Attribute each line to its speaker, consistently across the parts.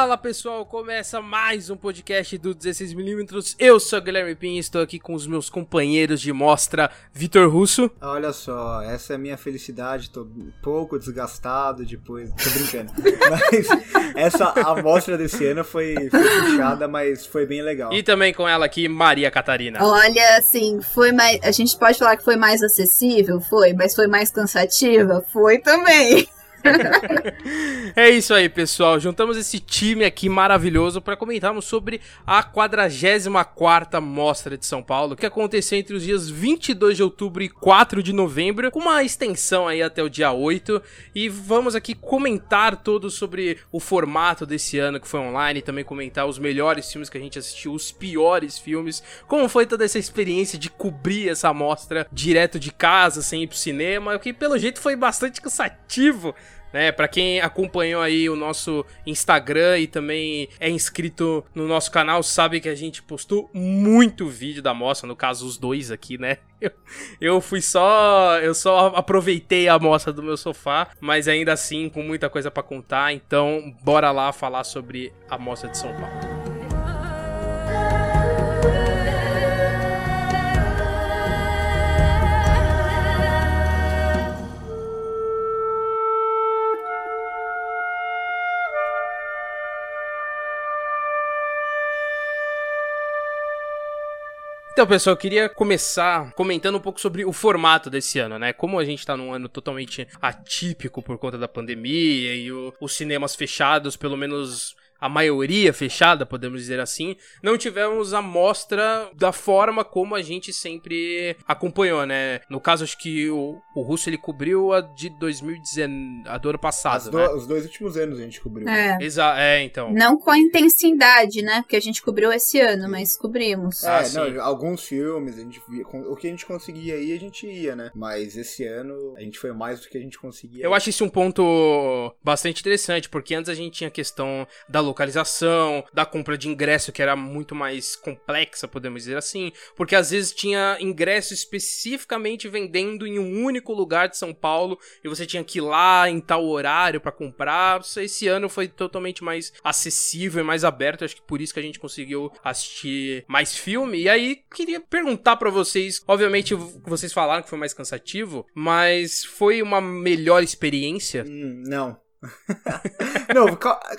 Speaker 1: Fala pessoal, começa mais um podcast do 16mm. Eu sou o Guilherme Pin e estou aqui com os meus companheiros de mostra, Vitor Russo.
Speaker 2: Olha só, essa é a minha felicidade, tô um pouco desgastado depois, tô brincando. mas essa amostra desse ano foi, foi puxada, mas foi bem legal.
Speaker 1: E também com ela aqui, Maria Catarina.
Speaker 3: Olha, assim, foi mais. A gente pode falar que foi mais acessível? Foi, mas foi mais cansativa? Foi também.
Speaker 1: É isso aí, pessoal. Juntamos esse time aqui maravilhoso para comentarmos sobre a 44ª Mostra de São Paulo, que aconteceu entre os dias 22 de outubro e 4 de novembro, com uma extensão aí até o dia 8. E vamos aqui comentar todo sobre o formato desse ano que foi online, também comentar os melhores filmes que a gente assistiu, os piores filmes, como foi toda essa experiência de cobrir essa mostra direto de casa, sem ir pro cinema, que pelo jeito foi bastante cansativo né? Para quem acompanhou aí o nosso Instagram e também é inscrito no nosso canal, sabe que a gente postou muito vídeo da mostra, no caso os dois aqui, né? Eu, eu fui só, eu só aproveitei a mostra do meu sofá, mas ainda assim com muita coisa para contar, então bora lá falar sobre a mostra de São Paulo. Então, pessoal, eu queria começar comentando um pouco sobre o formato desse ano, né? Como a gente tá num ano totalmente atípico por conta da pandemia e o, os cinemas fechados, pelo menos a maioria fechada, podemos dizer assim, não tivemos a mostra da forma como a gente sempre acompanhou, né? No caso, acho que o, o Russo ele cobriu a de 2019, a do ano passado,
Speaker 2: do,
Speaker 1: né?
Speaker 2: Os dois últimos anos a gente cobriu.
Speaker 3: É.
Speaker 1: Exa é, então.
Speaker 3: Não com a intensidade, né? Porque a gente cobriu esse ano, mas cobrimos.
Speaker 2: É,
Speaker 1: Ah,
Speaker 2: não,
Speaker 1: sim.
Speaker 2: alguns filmes, a gente via, o que a gente conseguia ir, a gente ia, né? Mas esse ano a gente foi mais do que a gente conseguia.
Speaker 1: Eu
Speaker 2: ir.
Speaker 1: acho isso um ponto bastante interessante, porque antes a gente tinha a questão da localização, da compra de ingresso, que era muito mais complexa, podemos dizer assim, porque às vezes tinha ingresso especificamente vendendo em um único lugar de São Paulo e você tinha que ir lá em tal horário pra comprar. Esse ano foi totalmente mais acessível e mais aberto, acho que por isso que a gente conseguiu assistir mais filme. E aí, queria perguntar pra vocês, obviamente vocês falaram que foi mais cansativo, mas foi uma melhor experiência?
Speaker 2: Hum, não. não,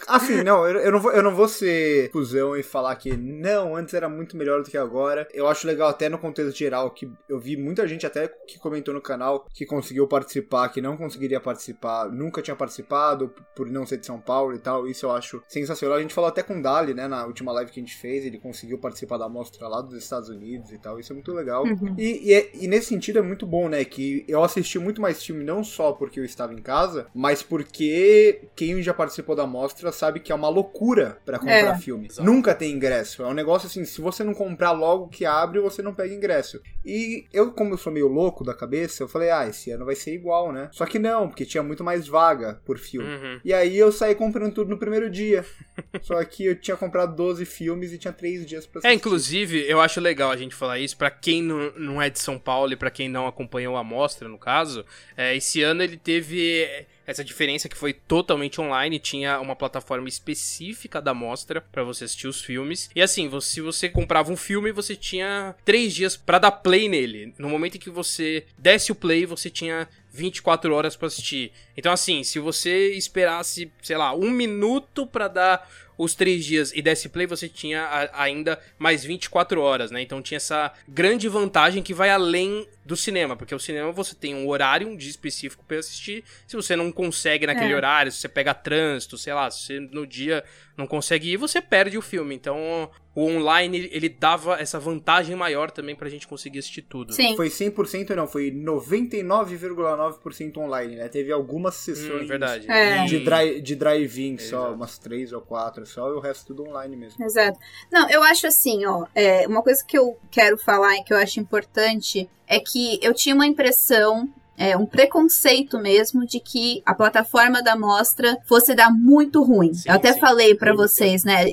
Speaker 2: assim, não, eu, eu não vou, eu não vou ser cuzão e falar que não, antes era muito melhor do que agora. Eu acho legal até no contexto geral que eu vi muita gente até que comentou no canal que conseguiu participar, que não conseguiria participar, nunca tinha participado por não ser de São Paulo e tal. Isso eu acho sensacional. A gente falou até com o Dali, né, na última live que a gente fez, ele conseguiu participar da mostra lá dos Estados Unidos e tal. Isso é muito legal.
Speaker 3: Uhum.
Speaker 2: E, e, é- e nesse sentido é muito bom, né? Que eu assisti muito mais filme não só porque eu estava em casa, mas porque quem já participou da mostra sabe que é uma loucura pra comprar
Speaker 3: É.
Speaker 2: filme.
Speaker 1: Exato.
Speaker 2: Nunca tem ingresso. É um negócio assim, se você não comprar logo que abre, você não pega ingresso. E eu, como eu sou meio louco da cabeça, eu falei, ah, esse ano vai ser igual, né? Só que não, porque tinha muito mais vaga por filme.
Speaker 1: Uhum.
Speaker 2: E aí eu saí comprando tudo no primeiro dia. Só que eu tinha comprado 12 filmes e tinha 3 dias pra assistir.
Speaker 1: É, inclusive, eu acho legal a gente falar isso pra quem não, não é de São Paulo e pra quem não acompanhou a mostra, no caso. É, esse ano ele teve essa diferença que foi totalmente online, tinha uma plataforma específica da mostra pra você assistir os filmes. E assim, se você comprava um filme, você tinha três dias pra dar play nele. No momento em que você desse o play, você tinha 24 horas pra assistir. Então, assim, se você esperasse, sei lá, um minuto pra dar os três dias e desse play, você tinha ainda mais 24 horas, né? Então tinha essa grande vantagem que vai além do cinema, porque o cinema você tem um horário, um dia específico pra assistir. Se você não consegue naquele
Speaker 3: É.
Speaker 1: horário, se você pega trânsito, sei lá, se você no dia não consegue ir, você perde o filme. Então o online ele dava essa vantagem maior também pra gente conseguir assistir tudo.
Speaker 3: Sim.
Speaker 2: Foi 100% não, foi 99,9% online, né? Teve algumas sessões
Speaker 1: Hum, verdade.
Speaker 3: É.
Speaker 2: de, dri de drive-in só,
Speaker 1: Exato.
Speaker 2: umas três ou quatro só, e o resto tudo online mesmo.
Speaker 3: Exato. Não, eu acho assim, ó, é, uma coisa que eu quero falar e que eu acho importante é que eu tinha uma impressão é, um preconceito mesmo de que a plataforma da mostra fosse dar muito ruim.
Speaker 1: Sim,
Speaker 3: Eu até
Speaker 1: sim.
Speaker 3: falei pra vocês, né?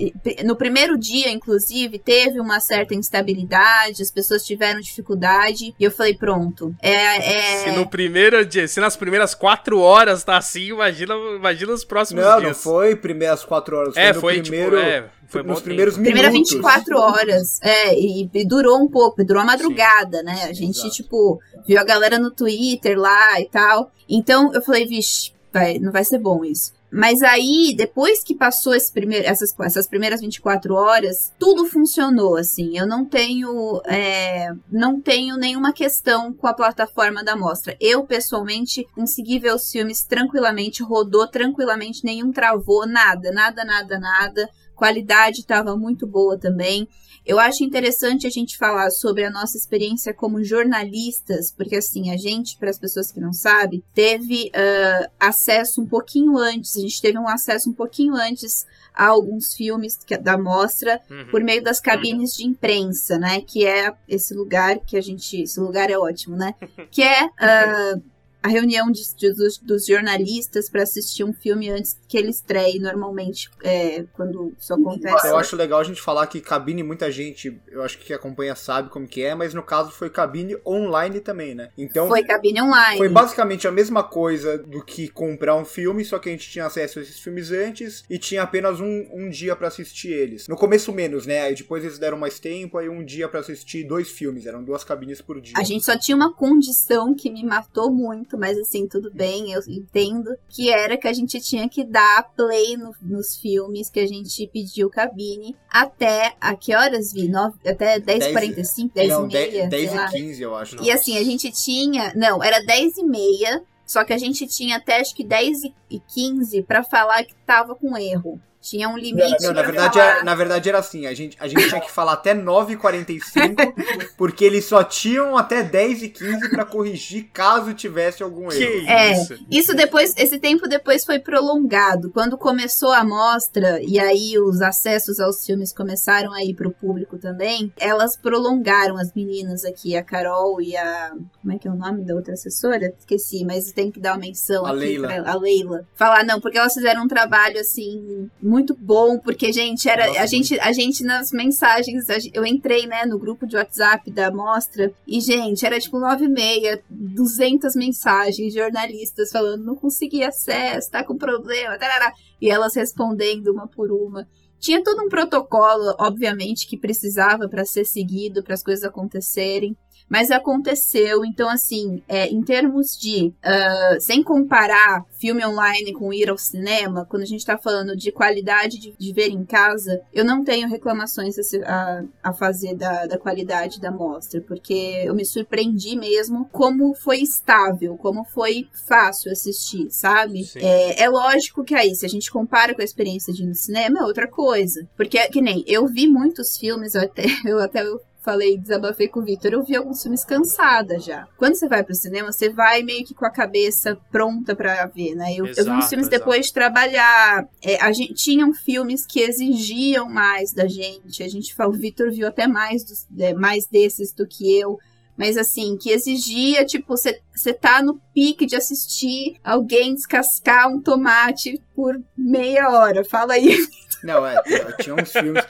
Speaker 3: No primeiro dia, inclusive, teve uma certa instabilidade, as pessoas tiveram dificuldade, e eu falei, pronto. É, é...
Speaker 1: Se no primeiro dia, se nas primeiras quatro horas tá assim, imagina, imagina os próximos
Speaker 2: Não,
Speaker 1: dias.
Speaker 2: não foi primeiras quatro horas.
Speaker 1: É,
Speaker 2: no
Speaker 1: foi
Speaker 2: primeiro,
Speaker 1: tipo, é, foi
Speaker 2: nos primeiros
Speaker 1: tempo.
Speaker 3: Primeira
Speaker 2: minutos.
Speaker 3: 24 horas. É, e, e durou um pouco, durou a madrugada, né? A gente,
Speaker 2: Exato.
Speaker 3: tipo, viu a galera no Twitter lá e tal. Então eu falei, vixe, vai, não vai ser bom isso. Mas aí, depois que passou esse primeiro, essas, essas primeiras 24 horas, tudo funcionou, assim. Eu não tenho, é, não tenho nenhuma questão com a plataforma da mostra. Eu, pessoalmente, consegui ver os filmes tranquilamente, rodou tranquilamente, nenhum travou, nada, nada, nada, nada. Qualidade estava muito boa também. Eu acho interessante a gente falar sobre a nossa experiência como jornalistas, porque assim, a gente, para as pessoas que não sabem, teve uh, acesso um pouquinho antes, a gente teve um acesso um pouquinho antes a alguns filmes que, da mostra
Speaker 1: Uhum.
Speaker 3: por meio das cabines de imprensa, né? Que é esse lugar que a gente. Esse lugar é ótimo, né? Que é uh, a reunião de- de- dos, dos jornalistas para assistir um filme antes que ele estreie, normalmente, é, quando isso acontece.
Speaker 2: Eu acho legal a gente falar que cabine, muita gente, eu acho que quem acompanha sabe como que é, mas no caso foi cabine online também, né? Então
Speaker 3: Foi cabine online.
Speaker 2: foi basicamente a mesma coisa do que comprar um filme, só que a gente tinha acesso a esses filmes antes e tinha apenas um, um dia pra assistir eles. No começo menos, né? Aí depois eles deram mais tempo, aí um dia pra assistir dois filmes, eram duas cabines por dia.
Speaker 3: A gente só tinha uma condição que me matou muito, mas assim, tudo bem, eu entendo. Que era que a gente tinha que dar play no- nos filmes que a gente pediu cabine até. A que horas vi? Nove- até 10h45, 10
Speaker 2: Não,
Speaker 3: e meia.
Speaker 2: 10
Speaker 3: sei lá.
Speaker 2: e 15, eu acho.
Speaker 3: E assim, a gente tinha. Não, era 10 e meia. Só que a gente tinha até acho que 10 e 15 pra falar que tava com erro. Tinha um limite.
Speaker 2: Não, na verdade,
Speaker 3: falar.
Speaker 2: era, na verdade era assim, a gente, a gente tinha que falar até 9h45, porque eles só tinham até 10h15 pra corrigir caso tivesse algum
Speaker 1: Que
Speaker 2: erro.
Speaker 3: É,
Speaker 1: isso?
Speaker 3: Isso depois, esse tempo depois foi prolongado. Quando começou a mostra e aí os acessos aos filmes começaram a ir pro público também, elas prolongaram as meninas aqui, a Carol e a. Como é que é o nome da outra assessora? Esqueci, mas tem que dar uma menção
Speaker 2: A
Speaker 3: aqui
Speaker 2: Leila.
Speaker 3: pra. A Leila. Falar, não, porque elas fizeram um trabalho assim, muito bom, porque, gente, era.
Speaker 2: Nossa,
Speaker 3: a gente, a gente nas mensagens, eu entrei, né, no grupo de WhatsApp da mostra, e, gente, era tipo nove e meia, 200 mensagens, jornalistas falando, não consegui acesso, tá com problema, tarará. e elas respondendo uma por uma. Tinha todo um protocolo, obviamente, que precisava para ser seguido, para as coisas acontecerem. Mas aconteceu, então assim, é, em termos de, ah, sem comparar filme online com ir ao cinema, quando a gente tá falando de qualidade de, de ver em casa, eu não tenho reclamações a, a- fazer da, da qualidade da mostra, porque eu me surpreendi mesmo como foi estável, como foi fácil assistir, sabe? É, é lógico que aí, se a gente compara com a experiência de ir no cinema, é outra coisa. Porque, que nem, eu vi muitos filmes, eu até, eu até falei, desabafei com o Victor, eu vi alguns filmes cansada já. Quando você vai pro cinema, você vai meio que com a cabeça pronta pra ver, né? Eu, eu vi uns
Speaker 1: Exato,
Speaker 3: filmes
Speaker 1: exato.
Speaker 3: depois de trabalhar. É, a gente tinham filmes que exigiam mais da gente. A gente fala, o Victor viu até mais, dos, é, mais desses do que eu. Mas assim, que exigia, tipo, você tá no pique de assistir alguém descascar um tomate por meia hora. Fala aí.
Speaker 2: Não, é, tinha uns filmes.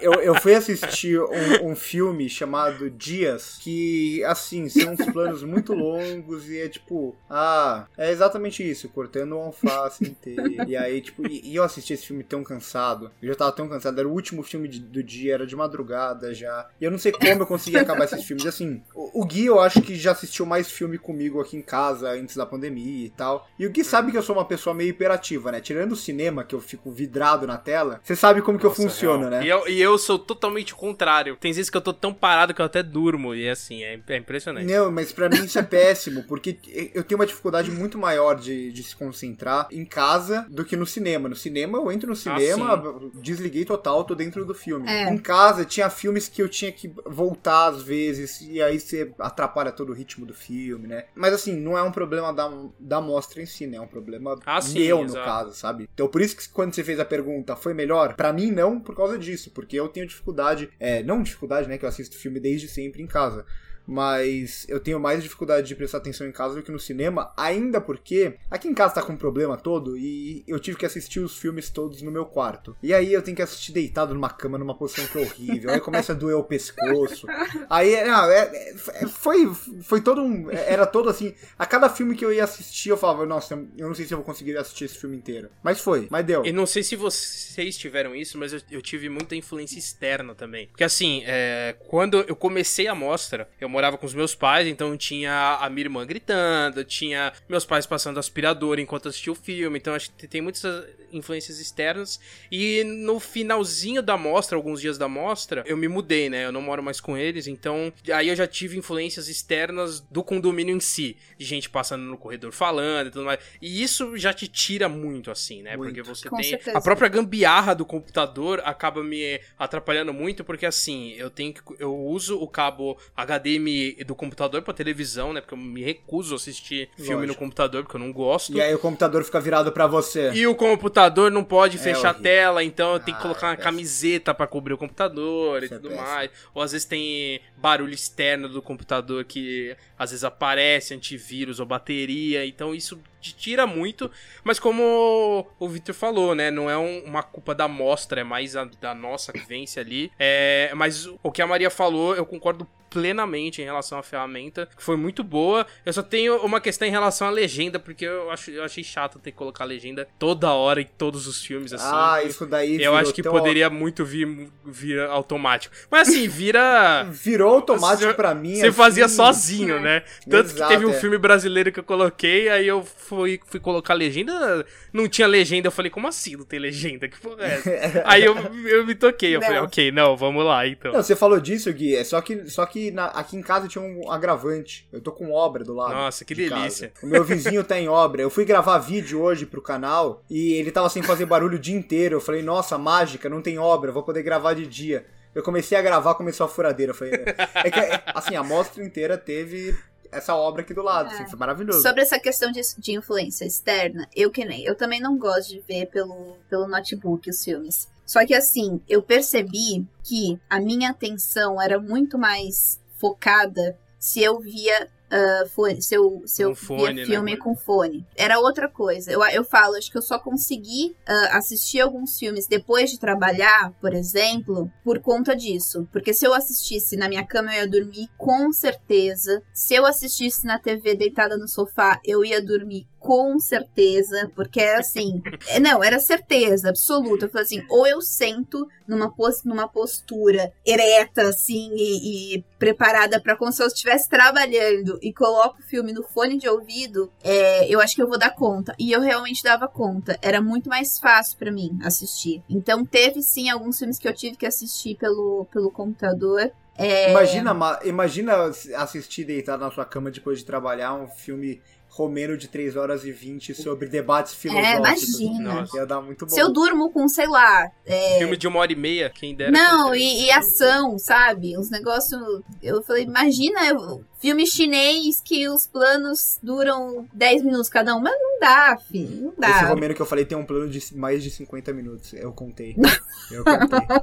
Speaker 2: Eu, eu fui assistir um, um filme chamado Dias, que, assim, são uns planos muito longos e é tipo, ah, é exatamente isso, cortando um alface inteiro. E aí, tipo, e, e eu assisti esse filme tão cansado. Eu já tava tão cansado, era o último filme de- do dia, era de madrugada já. E eu não sei como eu consegui acabar esses filmes. Assim, o, Gui eu acho que já assistiu mais filme comigo aqui em casa antes da pandemia e tal. E o Gui sabe que eu sou uma pessoa meio hiperativa, né? Tirando o cinema, que eu fico vidrado na tela, você sabe como que eu
Speaker 1: Nossa,
Speaker 2: funciono,
Speaker 1: real.
Speaker 2: né?
Speaker 1: E eu, e eu sou totalmente o contrário. Tem vezes que eu tô tão parado que eu até durmo. E assim, é, é impressionante.
Speaker 2: Não, mas pra mim isso é péssimo, porque eu tenho uma dificuldade muito maior de, de se concentrar em casa do que no cinema. No cinema, eu entro no cinema, desliguei total, tô dentro do filme.
Speaker 3: É.
Speaker 2: Em casa, tinha filmes que eu tinha que voltar às vezes, e aí você atrapalha todo o ritmo do filme, né? Mas assim, não é um problema da, da mostra em si, né? É um problema
Speaker 1: Ah, sim,
Speaker 2: meu, no
Speaker 1: exato.
Speaker 2: caso, sabe? Então por isso que quando você fez a pergunta, foi melhor? Pra mim, não, por causa disso, porque eu tenho dificuldade, é, não dificuldade, né? Que eu assisto filme desde sempre em casa. Mas eu tenho mais dificuldade de prestar atenção em casa do que no cinema, ainda porque aqui em casa tá com um problema todo e eu tive que assistir os filmes todos no meu quarto. E aí eu tenho que assistir deitado numa cama, numa posição que é horrível, aí começa a doer o pescoço. Aí, não, é, é, foi, foi todo um. Era todo assim. A cada filme que eu ia assistir, eu falava, nossa, eu não sei se eu vou conseguir assistir esse filme inteiro. Mas foi, mas deu.
Speaker 1: E não sei se vocês tiveram isso, mas eu, eu tive muita influência externa também. Porque assim, é, quando eu comecei a mostra, eu morava com os meus pais, então tinha a minha irmã gritando, tinha meus pais passando aspirador enquanto assistia o filme, então acho que tem muitas influências externas. E no finalzinho da mostra, alguns dias da mostra, eu me mudei, né? Eu não moro mais com eles, então aí eu já tive influências externas do condomínio em si, de gente passando no corredor falando e tudo mais. E isso já te tira muito, assim, né? Muito. Porque você
Speaker 3: Com
Speaker 1: tem.
Speaker 3: certeza.
Speaker 1: A própria gambiarra do computador acaba me atrapalhando muito, porque assim, eu tenho que. Eu uso o cabo HDMI do computador pra televisão, né? Porque eu me recuso a assistir filme no
Speaker 2: Lógico.
Speaker 1: computador, porque eu não gosto.
Speaker 2: E aí o computador fica virado pra você.
Speaker 1: E o computador não pode
Speaker 2: É
Speaker 1: fechar a tela, então eu tenho que
Speaker 2: Ah,
Speaker 1: colocar uma
Speaker 2: é péssimo.
Speaker 1: camiseta pra cobrir o computador
Speaker 2: Isso
Speaker 1: e
Speaker 2: é
Speaker 1: tudo
Speaker 2: péssimo.
Speaker 1: mais. Ou às vezes tem barulho externo do computador que às vezes aparece, antivírus ou bateria, então isso te tira muito. Mas como o Victor falou, né, não é um- uma culpa da mostra, é mais a- da nossa vivência ali. É, mas o que a Maria falou, eu concordo plenamente em relação à ferramenta, que foi muito boa. Eu só tenho uma questão em relação à legenda, porque eu, acho, eu achei chato ter que colocar legenda toda hora em todos os filmes, assim.
Speaker 2: ah, isso daí
Speaker 1: eu acho que poderia muito vir, vir automático. Mas assim, vira.
Speaker 2: Virou automático pra mim.
Speaker 1: Você
Speaker 2: assim,
Speaker 1: fazia sozinho, né? Tanto
Speaker 2: Exato,
Speaker 1: que teve um
Speaker 2: é.
Speaker 1: filme brasileiro que eu coloquei, aí eu fui, fui colocar legenda, não tinha legenda. Eu falei, como assim não tem legenda? Que porra é essa? aí eu, eu me toquei, eu falei,
Speaker 3: Não.
Speaker 1: ok, não, vamos lá então.
Speaker 2: Não, você falou disso, Gui, é só que, só que na- aqui em casa tinha um agravante. Eu tô com obra do lado.
Speaker 1: Nossa, que
Speaker 2: de
Speaker 1: delícia.
Speaker 2: casa. O meu vizinho tá em obra. Eu fui gravar vídeo hoje pro canal e ele tava sem fazer barulho o dia inteiro. Eu falei, nossa, mágica, não tem obra, vou poder gravar de dia. Eu comecei a gravar, começou a furadeira. Eu falei, é que, assim, a mostra inteira teve essa obra aqui do lado, assim, foi maravilhoso.
Speaker 3: Sobre essa questão de, de influência externa, eu que nem. Eu também não gosto de ver pelo, pelo notebook os filmes. Só que assim, eu percebi que a minha atenção era muito mais focada se eu via. Ah, fone, se eu, se eu
Speaker 1: fone, né,
Speaker 3: filme
Speaker 1: mano?
Speaker 3: com fone. Era outra coisa. Eu, eu falo, acho que eu só consegui ah, assistir alguns filmes depois de trabalhar, por exemplo, por conta disso. Porque se eu assistisse na minha cama, eu ia dormir com certeza. Se eu assistisse na TV deitada no sofá, eu ia dormir com certeza. Porque é assim. é, não, era certeza absoluta. Eu falei assim: ou eu sento numa, pos, numa postura ereta, assim, e, e preparada para como se eu estivesse trabalhando e coloco o filme no fone de ouvido, é, eu acho que eu vou dar conta. E eu realmente dava conta. Era muito mais fácil para mim assistir. Então teve sim alguns filmes que eu tive que assistir pelo, pelo computador. É,
Speaker 2: Imagina, ma- imagina assistir deitado na sua cama depois de trabalhar um filme romeno de 3 horas e 20 sobre debates filosóficos.
Speaker 3: imagina.
Speaker 1: Nossa.
Speaker 2: Ia dar muito bom.
Speaker 3: Se eu durmo com, sei lá, é,
Speaker 1: Filme de uma hora e meia, quem dera.
Speaker 3: Não, e, e ação, sabe? Uns negócios. Eu falei, imagina eu- filme chinês que os planos duram 10 minutos cada um. Mas não dá, filho. Não
Speaker 2: Esse
Speaker 3: dá.
Speaker 2: romeno que eu falei tem um plano de mais de 50 minutos. Eu contei. Eu contei.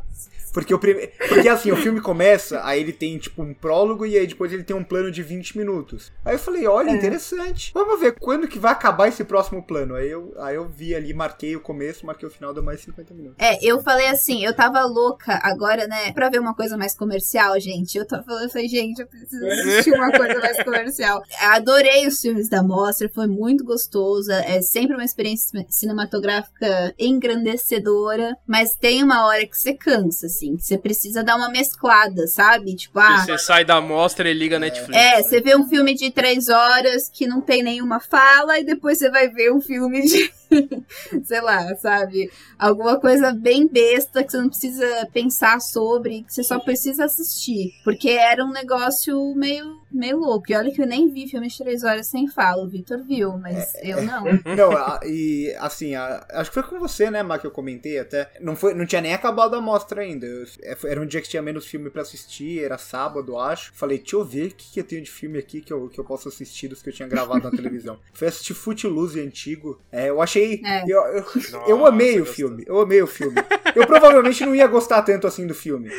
Speaker 2: Porque, o prime... Porque assim, o filme começa, aí ele tem tipo um prólogo e aí depois ele tem um plano de 20 minutos. Aí eu falei, olha,
Speaker 3: É.
Speaker 2: interessante. Vamos ver quando que vai acabar esse próximo plano. Aí eu, aí eu vi ali, marquei o começo, marquei o final, deu mais 50 minutos.
Speaker 3: É, eu falei assim, eu tava louca agora, né? Pra ver uma coisa mais comercial, gente. Eu tava falando, eu falei, gente, eu preciso assistir uma coisa mais comercial. Adorei os filmes da mostra, foi muito gostosa. É sempre uma experiência cinematográfica engrandecedora. Mas tem uma hora que você cansa, assim, que você precisa dar uma mesclada, sabe? Tipo, ah.
Speaker 1: Você sai da amostra e liga a Netflix.
Speaker 3: É,
Speaker 1: né?
Speaker 3: você vê um filme de três horas que não tem nenhuma fala, e depois você vai ver um filme de. sei lá, sabe? Alguma coisa bem besta que você não precisa pensar sobre, que você só precisa assistir. Porque era um negócio meio, meio louco. E olha que eu nem vi filme de três horas sem fala. O Victor viu, mas eu não.
Speaker 2: Não, a- e assim, a- acho que foi com você, né, Mar, que eu comentei até. Não, foi, não tinha nem acabado a mostra ainda. Eu- é, foi- era um dia que tinha menos filme pra assistir, era sábado, acho. Falei, deixa eu ver o que, que eu tenho de filme aqui que eu, que eu posso assistir dos que eu tinha gravado na televisão. Fui assistir Footloose antigo. É, eu achei achei.
Speaker 3: É.
Speaker 2: Eu, eu,
Speaker 1: Nossa,
Speaker 2: eu amei o
Speaker 1: gostou.
Speaker 2: filme. Eu amei o filme. Eu provavelmente não ia gostar tanto assim do filme.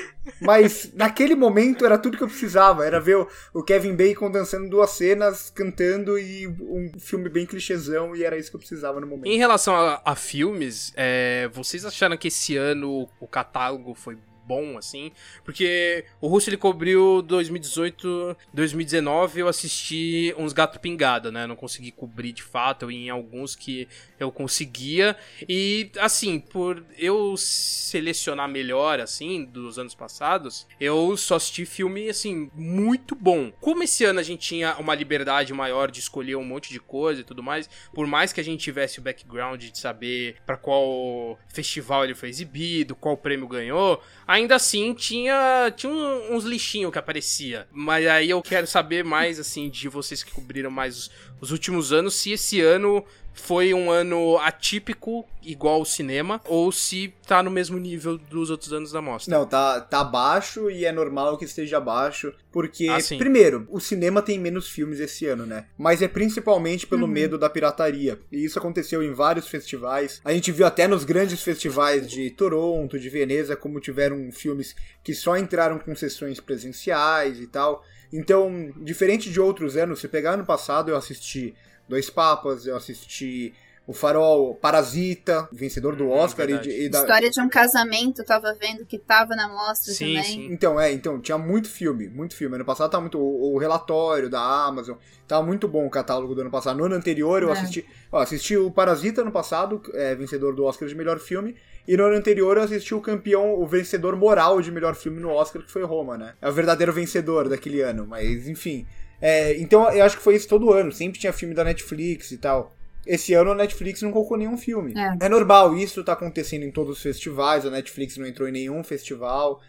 Speaker 2: Mas naquele momento era tudo que eu precisava. Era ver o, o Kevin Bacon dançando duas cenas, cantando e um filme bem clichêzão. E era isso que eu precisava no momento.
Speaker 1: Em relação a, a filmes, é, vocês acharam que esse ano o catálogo foi bom, assim? Porque o Russo ele cobriu 2018, 2019, eu assisti uns Gato Pingada, né? Não consegui cobrir de fato, em alguns que eu conseguia. E, assim, por eu selecionar melhor, assim, dos anos passados, eu só assisti filme, assim, muito bom. Como esse ano a gente tinha uma liberdade maior de escolher um monte de coisa e tudo mais, por mais que a gente tivesse o background de saber pra qual festival ele foi exibido, qual prêmio ganhou, ainda assim tinha, tinha um- uns lixinhos que aparecia. Mas aí eu quero saber mais, assim, de vocês que cobriram mais os, os últimos anos, se esse ano foi um ano atípico, igual o cinema, ou se tá no mesmo nível dos outros anos da mostra.
Speaker 2: Não, tá, tá abaixo e é normal que esteja abaixo, porque,
Speaker 1: Ah,
Speaker 2: primeiro, o cinema tem menos filmes esse ano, né? Mas é principalmente pelo
Speaker 3: Uhum.
Speaker 2: medo da pirataria. E isso aconteceu em vários festivais. A gente viu até nos grandes festivais de Toronto, de Veneza, como tiveram filmes que só entraram com sessões presenciais e tal. Então, diferente de outros anos, se pegar ano passado, eu assisti Dois Papas, eu assisti O Farol, Parasita, vencedor do
Speaker 1: Hum,
Speaker 2: Oscar e,
Speaker 1: verdade.
Speaker 2: de- e da,
Speaker 3: História de um casamento, tava vendo que tava na mostra
Speaker 1: Sim,
Speaker 3: também.
Speaker 1: sim.
Speaker 2: Então, é, então, tinha muito filme, muito filme. Ano passado tava muito. O, o relatório da Amazon, tava muito bom o catálogo do ano passado. No ano anterior eu
Speaker 3: É.
Speaker 2: assisti. Ó, assisti o Parasita ano passado, é, vencedor do Oscar de melhor filme. E no ano anterior eu assisti o campeão, o vencedor moral de melhor filme no Oscar, que foi Roma, né? É o verdadeiro vencedor daquele ano, mas enfim. É, então eu acho que foi isso todo ano. Sempre tinha filme da Netflix e tal. Esse ano a Netflix não colocou nenhum filme.
Speaker 3: É.
Speaker 2: É normal, isso tá acontecendo em todos os festivais. A Netflix não entrou em nenhum festival.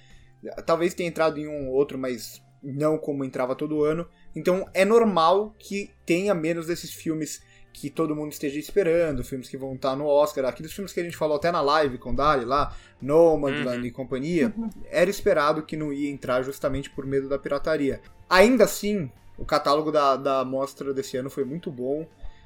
Speaker 2: Talvez tenha entrado em um ou outro, mas não como entrava todo ano. Então é normal que tenha menos desses filmes que todo mundo esteja esperando, filmes que vão estar no Oscar, aqueles filmes que a gente falou até na live com o Dali lá, Nomadland
Speaker 1: Uhum.
Speaker 2: e companhia, era esperado que não ia entrar justamente por medo da pirataria. Ainda assim, o catálogo da, da mostra desse ano foi muito bom.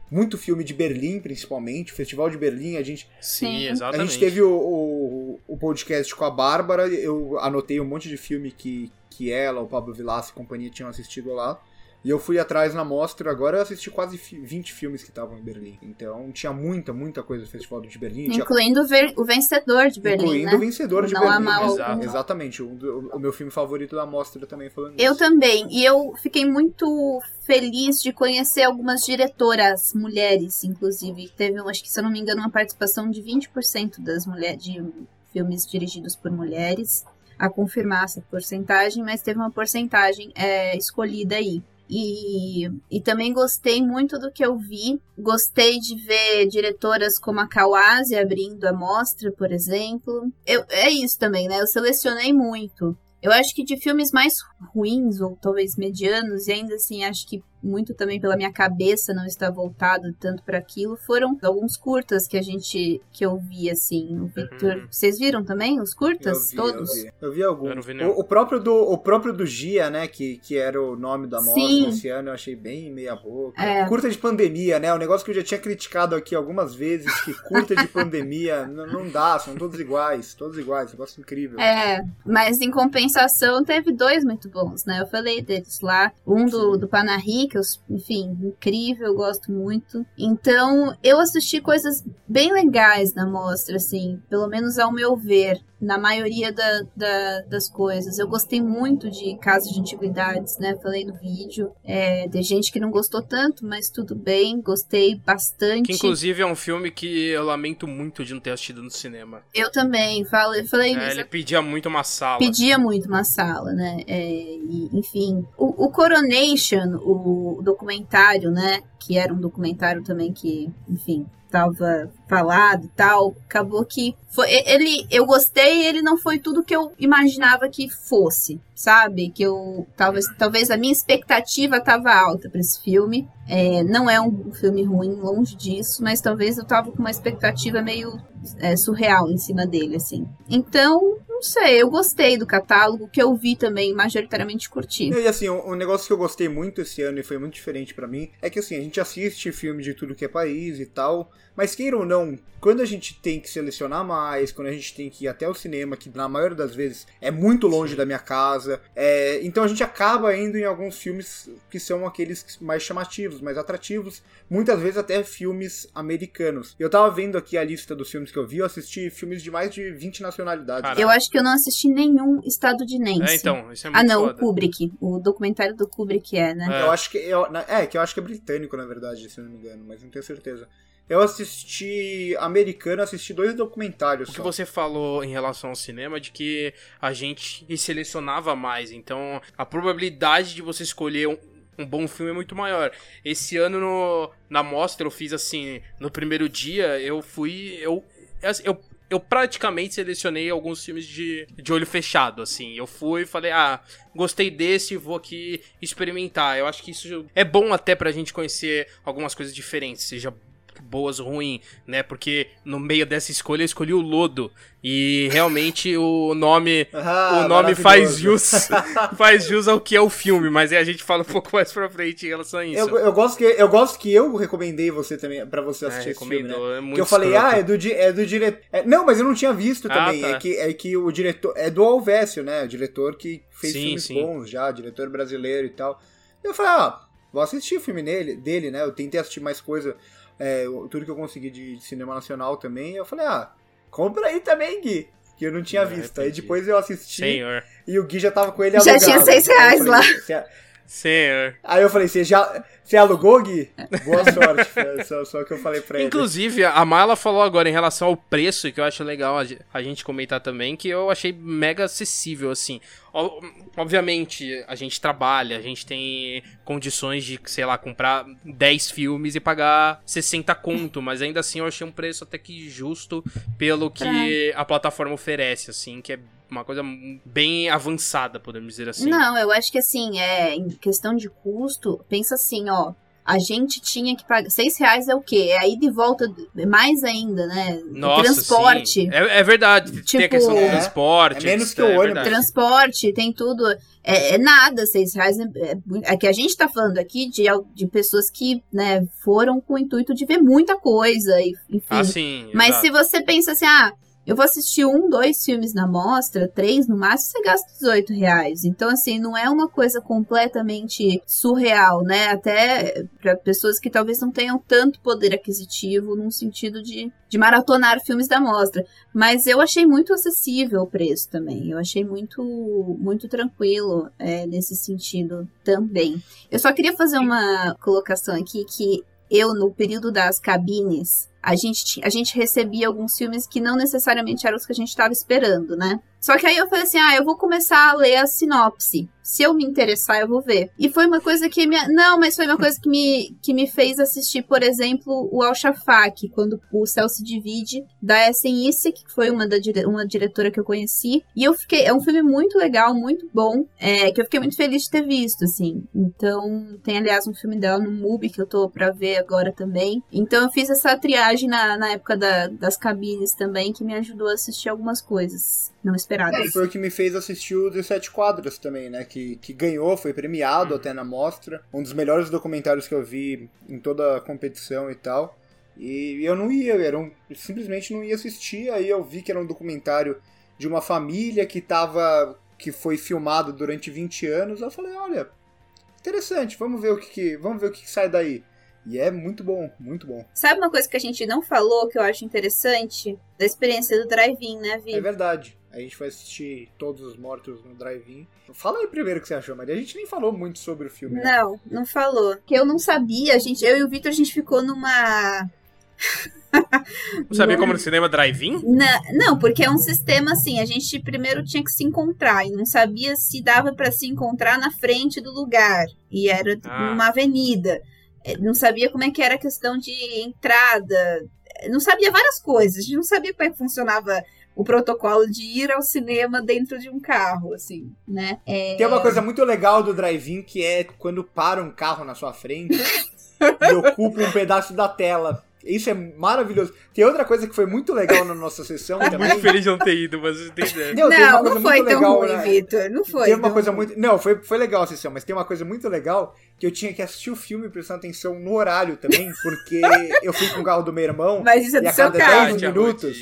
Speaker 2: Muito filme de Berlim, principalmente. O Festival de Berlim, a gente
Speaker 1: Sim,
Speaker 3: Sim.
Speaker 2: a
Speaker 1: exatamente.
Speaker 2: gente teve o, o, o podcast com a Bárbara, eu anotei um monte de filme que, que ela, o Pablo Vilaça e companhia tinham assistido lá. E eu fui atrás na mostra, agora eu assisti quase fi- 20 filmes que estavam em Berlim. Então tinha muita, muita coisa do Festival de Berlim. Tinha,
Speaker 3: Incluindo o, ver- o vencedor de Berlim,
Speaker 2: incluindo
Speaker 3: né?
Speaker 2: o vencedor de
Speaker 3: Não
Speaker 2: Berlim. Exato. Exatamente, o, o- o meu filme favorito da mostra também falando
Speaker 3: Eu também. E eu fiquei muito feliz de conhecer algumas diretoras mulheres, inclusive. Teve, um, acho que se eu não me engano, uma participação de 20% das mulheres de filmes dirigidos por mulheres. A confirmar essa porcentagem, mas teve uma porcentagem é, escolhida aí. E, e também gostei muito do que eu vi. Gostei de ver diretoras como a Kawase abrindo a mostra, por exemplo. Eu, é isso também, né? Eu selecionei muito. Eu acho que de filmes mais ruins, ou talvez medianos, e ainda assim acho que muito também pela minha cabeça não está voltado tanto para aquilo, foram alguns curtas que a gente que eu vi assim. O Victor,
Speaker 1: Uhum.
Speaker 3: vocês viram também os curtas
Speaker 2: Eu vi,
Speaker 3: todos?
Speaker 2: Eu vi, eu vi alguns.
Speaker 1: Eu não vi
Speaker 2: o, o próprio do, o próprio do Gia, né, que, que era o nome da
Speaker 3: Sim.
Speaker 2: esse ano, eu achei bem meia boca.
Speaker 3: É.
Speaker 2: Curta de pandemia, né, o negócio que eu já tinha criticado aqui algumas vezes, que curta de pandemia não, não dá, são todos iguais, todos iguais, negócio incrível.
Speaker 3: É, mas em compensação teve dois muito bons, né? Eu falei deles lá. Um do, do Panahi, que eu, enfim, incrível, eu gosto muito. Então, eu assisti coisas bem legais na mostra, assim, pelo menos ao meu ver, na maioria da, da- das coisas. Eu gostei muito de Casa de Antiguidades, né? Falei no vídeo. É, tem gente que não gostou tanto, mas tudo bem, gostei bastante.
Speaker 1: Que inclusive é um filme que eu lamento muito de não ter assistido no cinema.
Speaker 3: Eu também, falei, falei
Speaker 1: É, ele pedia muito uma sala.
Speaker 3: pedia muito uma sala, né? É, e, enfim, o, o Coronation, o documentário, né? Que era um documentário também que, enfim, tava falado tal. Acabou que foi, ele, eu gostei. Ele não foi tudo que eu imaginava que fosse, sabe? Que eu talvez, talvez a minha expectativa tava alta para esse filme. É, não é um filme ruim, longe disso, mas talvez eu tava com uma expectativa meio é, surreal em cima dele, assim. Então, não sei, eu gostei do catálogo, que eu vi também, majoritariamente curti.
Speaker 2: E assim, um, um negócio que eu gostei muito esse ano e foi muito diferente para mim é que assim, a gente assiste filme de tudo que é país e tal, mas queira ou não, quando a gente tem que selecionar mais, quando a gente tem que ir até o cinema, que na maioria das vezes é muito longe da minha casa, é, então a gente acaba indo em alguns filmes que são aqueles mais chamativos, mais atrativos, muitas vezes até filmes americanos. Eu tava vendo aqui a lista dos filmes que eu vi, eu assisti filmes de mais de 20 nacionalidades.
Speaker 3: Caraca. Eu acho que eu não assisti nenhum estadunidense.
Speaker 1: É, então, isso é muito
Speaker 3: Ah, não,
Speaker 1: foda.
Speaker 3: o Kubrick. O documentário do Kubrick é, né?
Speaker 1: É.
Speaker 2: Eu acho que eu, é que eu acho que é britânico na verdade, se eu não me engano, mas não tenho certeza. Eu assisti americano, assisti dois documentários.
Speaker 1: O que
Speaker 2: só.
Speaker 1: você falou em relação ao cinema de que a gente selecionava mais, então a probabilidade de você escolher um, um bom filme é muito maior. Esse ano no, na mostra eu fiz assim, no primeiro dia eu fui eu eu, eu praticamente selecionei alguns filmes de, de olho fechado, assim. Eu fui e falei, ah, gostei desse, vou aqui experimentar. Eu acho que isso é bom até pra gente conhecer algumas coisas diferentes, seja boas ou ruins, né? Porque no meio dessa escolha eu escolhi o Lodo. E realmente o nome
Speaker 2: Ah,
Speaker 1: o nome faz jus faz jus ao que é o filme, mas aí a gente fala um pouco mais pra frente em relação a isso.
Speaker 2: Eu, eu gosto que eu gosto que eu recomendei você também para você
Speaker 1: É,
Speaker 2: assistir esse filme, né?
Speaker 1: é muito
Speaker 2: Que eu falei,
Speaker 1: escroto.
Speaker 2: ah, é do, é do diretor. não, mas eu não tinha visto
Speaker 1: Ah,
Speaker 2: também.
Speaker 1: tá.
Speaker 2: É, que, é que o diretor. É do Alvécio, né? O diretor que fez
Speaker 1: Sim,
Speaker 2: filmes
Speaker 1: sim.
Speaker 2: bons já, diretor brasileiro e tal. Eu falei, ah, vou assistir o filme nele, dele, né? Eu tentei assistir mais coisa, é, tudo que eu consegui de, de cinema nacional também. Eu falei, ah, compra aí também, Gui. Que eu não tinha
Speaker 1: É,
Speaker 2: visto. Aí depois eu assisti
Speaker 1: Senhor.
Speaker 2: e o Gui já tava com ele
Speaker 3: Já
Speaker 2: alugado.
Speaker 3: tinha seis reais
Speaker 2: falei,
Speaker 3: lá.
Speaker 2: "Você-
Speaker 1: Senhor.
Speaker 2: Aí eu falei, você já. Você alugou, Gui? Boa sorte. Só, só o que eu falei pra ele.
Speaker 1: Inclusive, a Mala falou agora em relação ao preço, que eu acho legal a ge- a gente comentar também, que eu achei mega acessível, assim. Obviamente, a gente trabalha, a gente tem condições de, sei lá, comprar 10 filmes e pagar 60 conto, mas ainda assim eu achei um preço até que justo pelo que a plataforma oferece, assim, que é uma coisa bem avançada, podemos dizer assim.
Speaker 3: Não, eu acho que assim, é, em questão de custo, pensa assim, ó. A gente tinha que pagar. Seis reais é o quê? É aí de volta, mais ainda, né?
Speaker 1: Nossa,
Speaker 3: Transporte.
Speaker 1: sim. É, é verdade, tem a
Speaker 3: Tipo-
Speaker 1: questão do
Speaker 2: É,
Speaker 1: transporte.
Speaker 2: é menos que o ônibus.
Speaker 1: verdade.
Speaker 3: Transporte, tem tudo. É, é nada, seis reais. É, é, muito- é que a gente tá falando aqui de, de pessoas que, né, foram com o intuito de ver muita coisa, enfim.
Speaker 1: Ah, sim.
Speaker 3: Mas
Speaker 1: exato.
Speaker 3: se você pensa assim, ah, eu vou assistir um, dois filmes na mostra, três no máximo, você gasta 18 reais. Então, assim, não é uma coisa completamente surreal, né? Até para pessoas que talvez não tenham tanto poder aquisitivo num sentido de, de maratonar filmes da mostra. Mas eu achei muito acessível o preço também. Eu achei muito, muito tranquilo é, nesse sentido também. Eu só queria fazer uma colocação aqui que eu, no período das cabines, a gente, a gente recebia alguns filmes que não necessariamente eram os que a gente estava esperando, né? Só que aí eu falei assim: ah, eu vou começar a ler a sinopse. Se eu me interessar, eu vou ver. E foi uma coisa que me. Não, mas foi uma coisa que me, que me fez assistir, por exemplo, o Al Shafak, quando o céu se divide, da Essen Issek, que foi uma, da dire... uma diretora que eu conheci. E eu fiquei. É um filme muito legal, muito bom, é, que eu fiquei muito feliz de ter visto, assim. Então, tem aliás um filme dela no MUBI que eu tô pra ver agora também. Então, eu fiz essa triagem na, na época da- das cabines também, que me ajudou a assistir algumas coisas não
Speaker 2: É,
Speaker 3: esperadas.
Speaker 2: foi o que me fez assistir o 17 Quadros também, né? Que, que ganhou, foi premiado até na mostra. Um dos melhores documentários que eu vi em toda a competição e tal. E eu não ia, eu era um, eu simplesmente não ia assistir. Aí eu vi que era um documentário de uma família que tava. que foi filmado durante 20 anos. Eu falei, olha, interessante, vamos ver o que, que- vamos ver o que, que sai daí. E é muito bom, muito bom.
Speaker 3: Sabe uma coisa que a gente não falou, que eu acho interessante? Da experiência do drive-in, né, Vi?
Speaker 2: É verdade. A gente vai assistir Todos os Mortos no Drive-In. Fala aí primeiro o que você achou, Maria. A gente nem falou muito sobre o filme. né?
Speaker 3: Não, não falou. Que eu não sabia, a gente, eu e o Vitor, a gente ficou numa.
Speaker 1: Não sabia como no cinema drive-in?
Speaker 3: Na- não, porque é um sistema assim, a gente primeiro tinha que se encontrar e não sabia se dava pra se encontrar na frente do lugar. E era
Speaker 1: Ah.
Speaker 3: numa avenida. É, Não sabia como é que era a questão de entrada. É, Não sabia várias coisas. A gente não sabia como é que funcionava o protocolo de ir ao cinema dentro de um carro, assim, né? É,
Speaker 2: Tem uma coisa muito legal do drive-in que é quando para um carro na sua frente e ocupa um pedaço da tela. Isso é maravilhoso. Tem outra coisa que foi muito legal na nossa sessão também.
Speaker 1: Muito feliz de não ter ido, mas você tem ideia.
Speaker 2: Não, tem
Speaker 3: Não,
Speaker 2: coisa
Speaker 3: não foi tão
Speaker 2: legal,
Speaker 3: ruim,
Speaker 2: né?
Speaker 3: Vitor. Não foi.
Speaker 2: Tem uma coisa
Speaker 3: ruim.
Speaker 2: muito. Não, foi, foi legal a sessão, mas tem uma coisa muito legal que eu tinha que assistir o filme prestando atenção no horário também, porque eu fui com o carro do meu irmão.
Speaker 3: Mas isso é
Speaker 2: E
Speaker 3: do
Speaker 2: a
Speaker 3: seu
Speaker 2: cada
Speaker 3: carro.
Speaker 2: 10
Speaker 1: tinha
Speaker 2: minutos.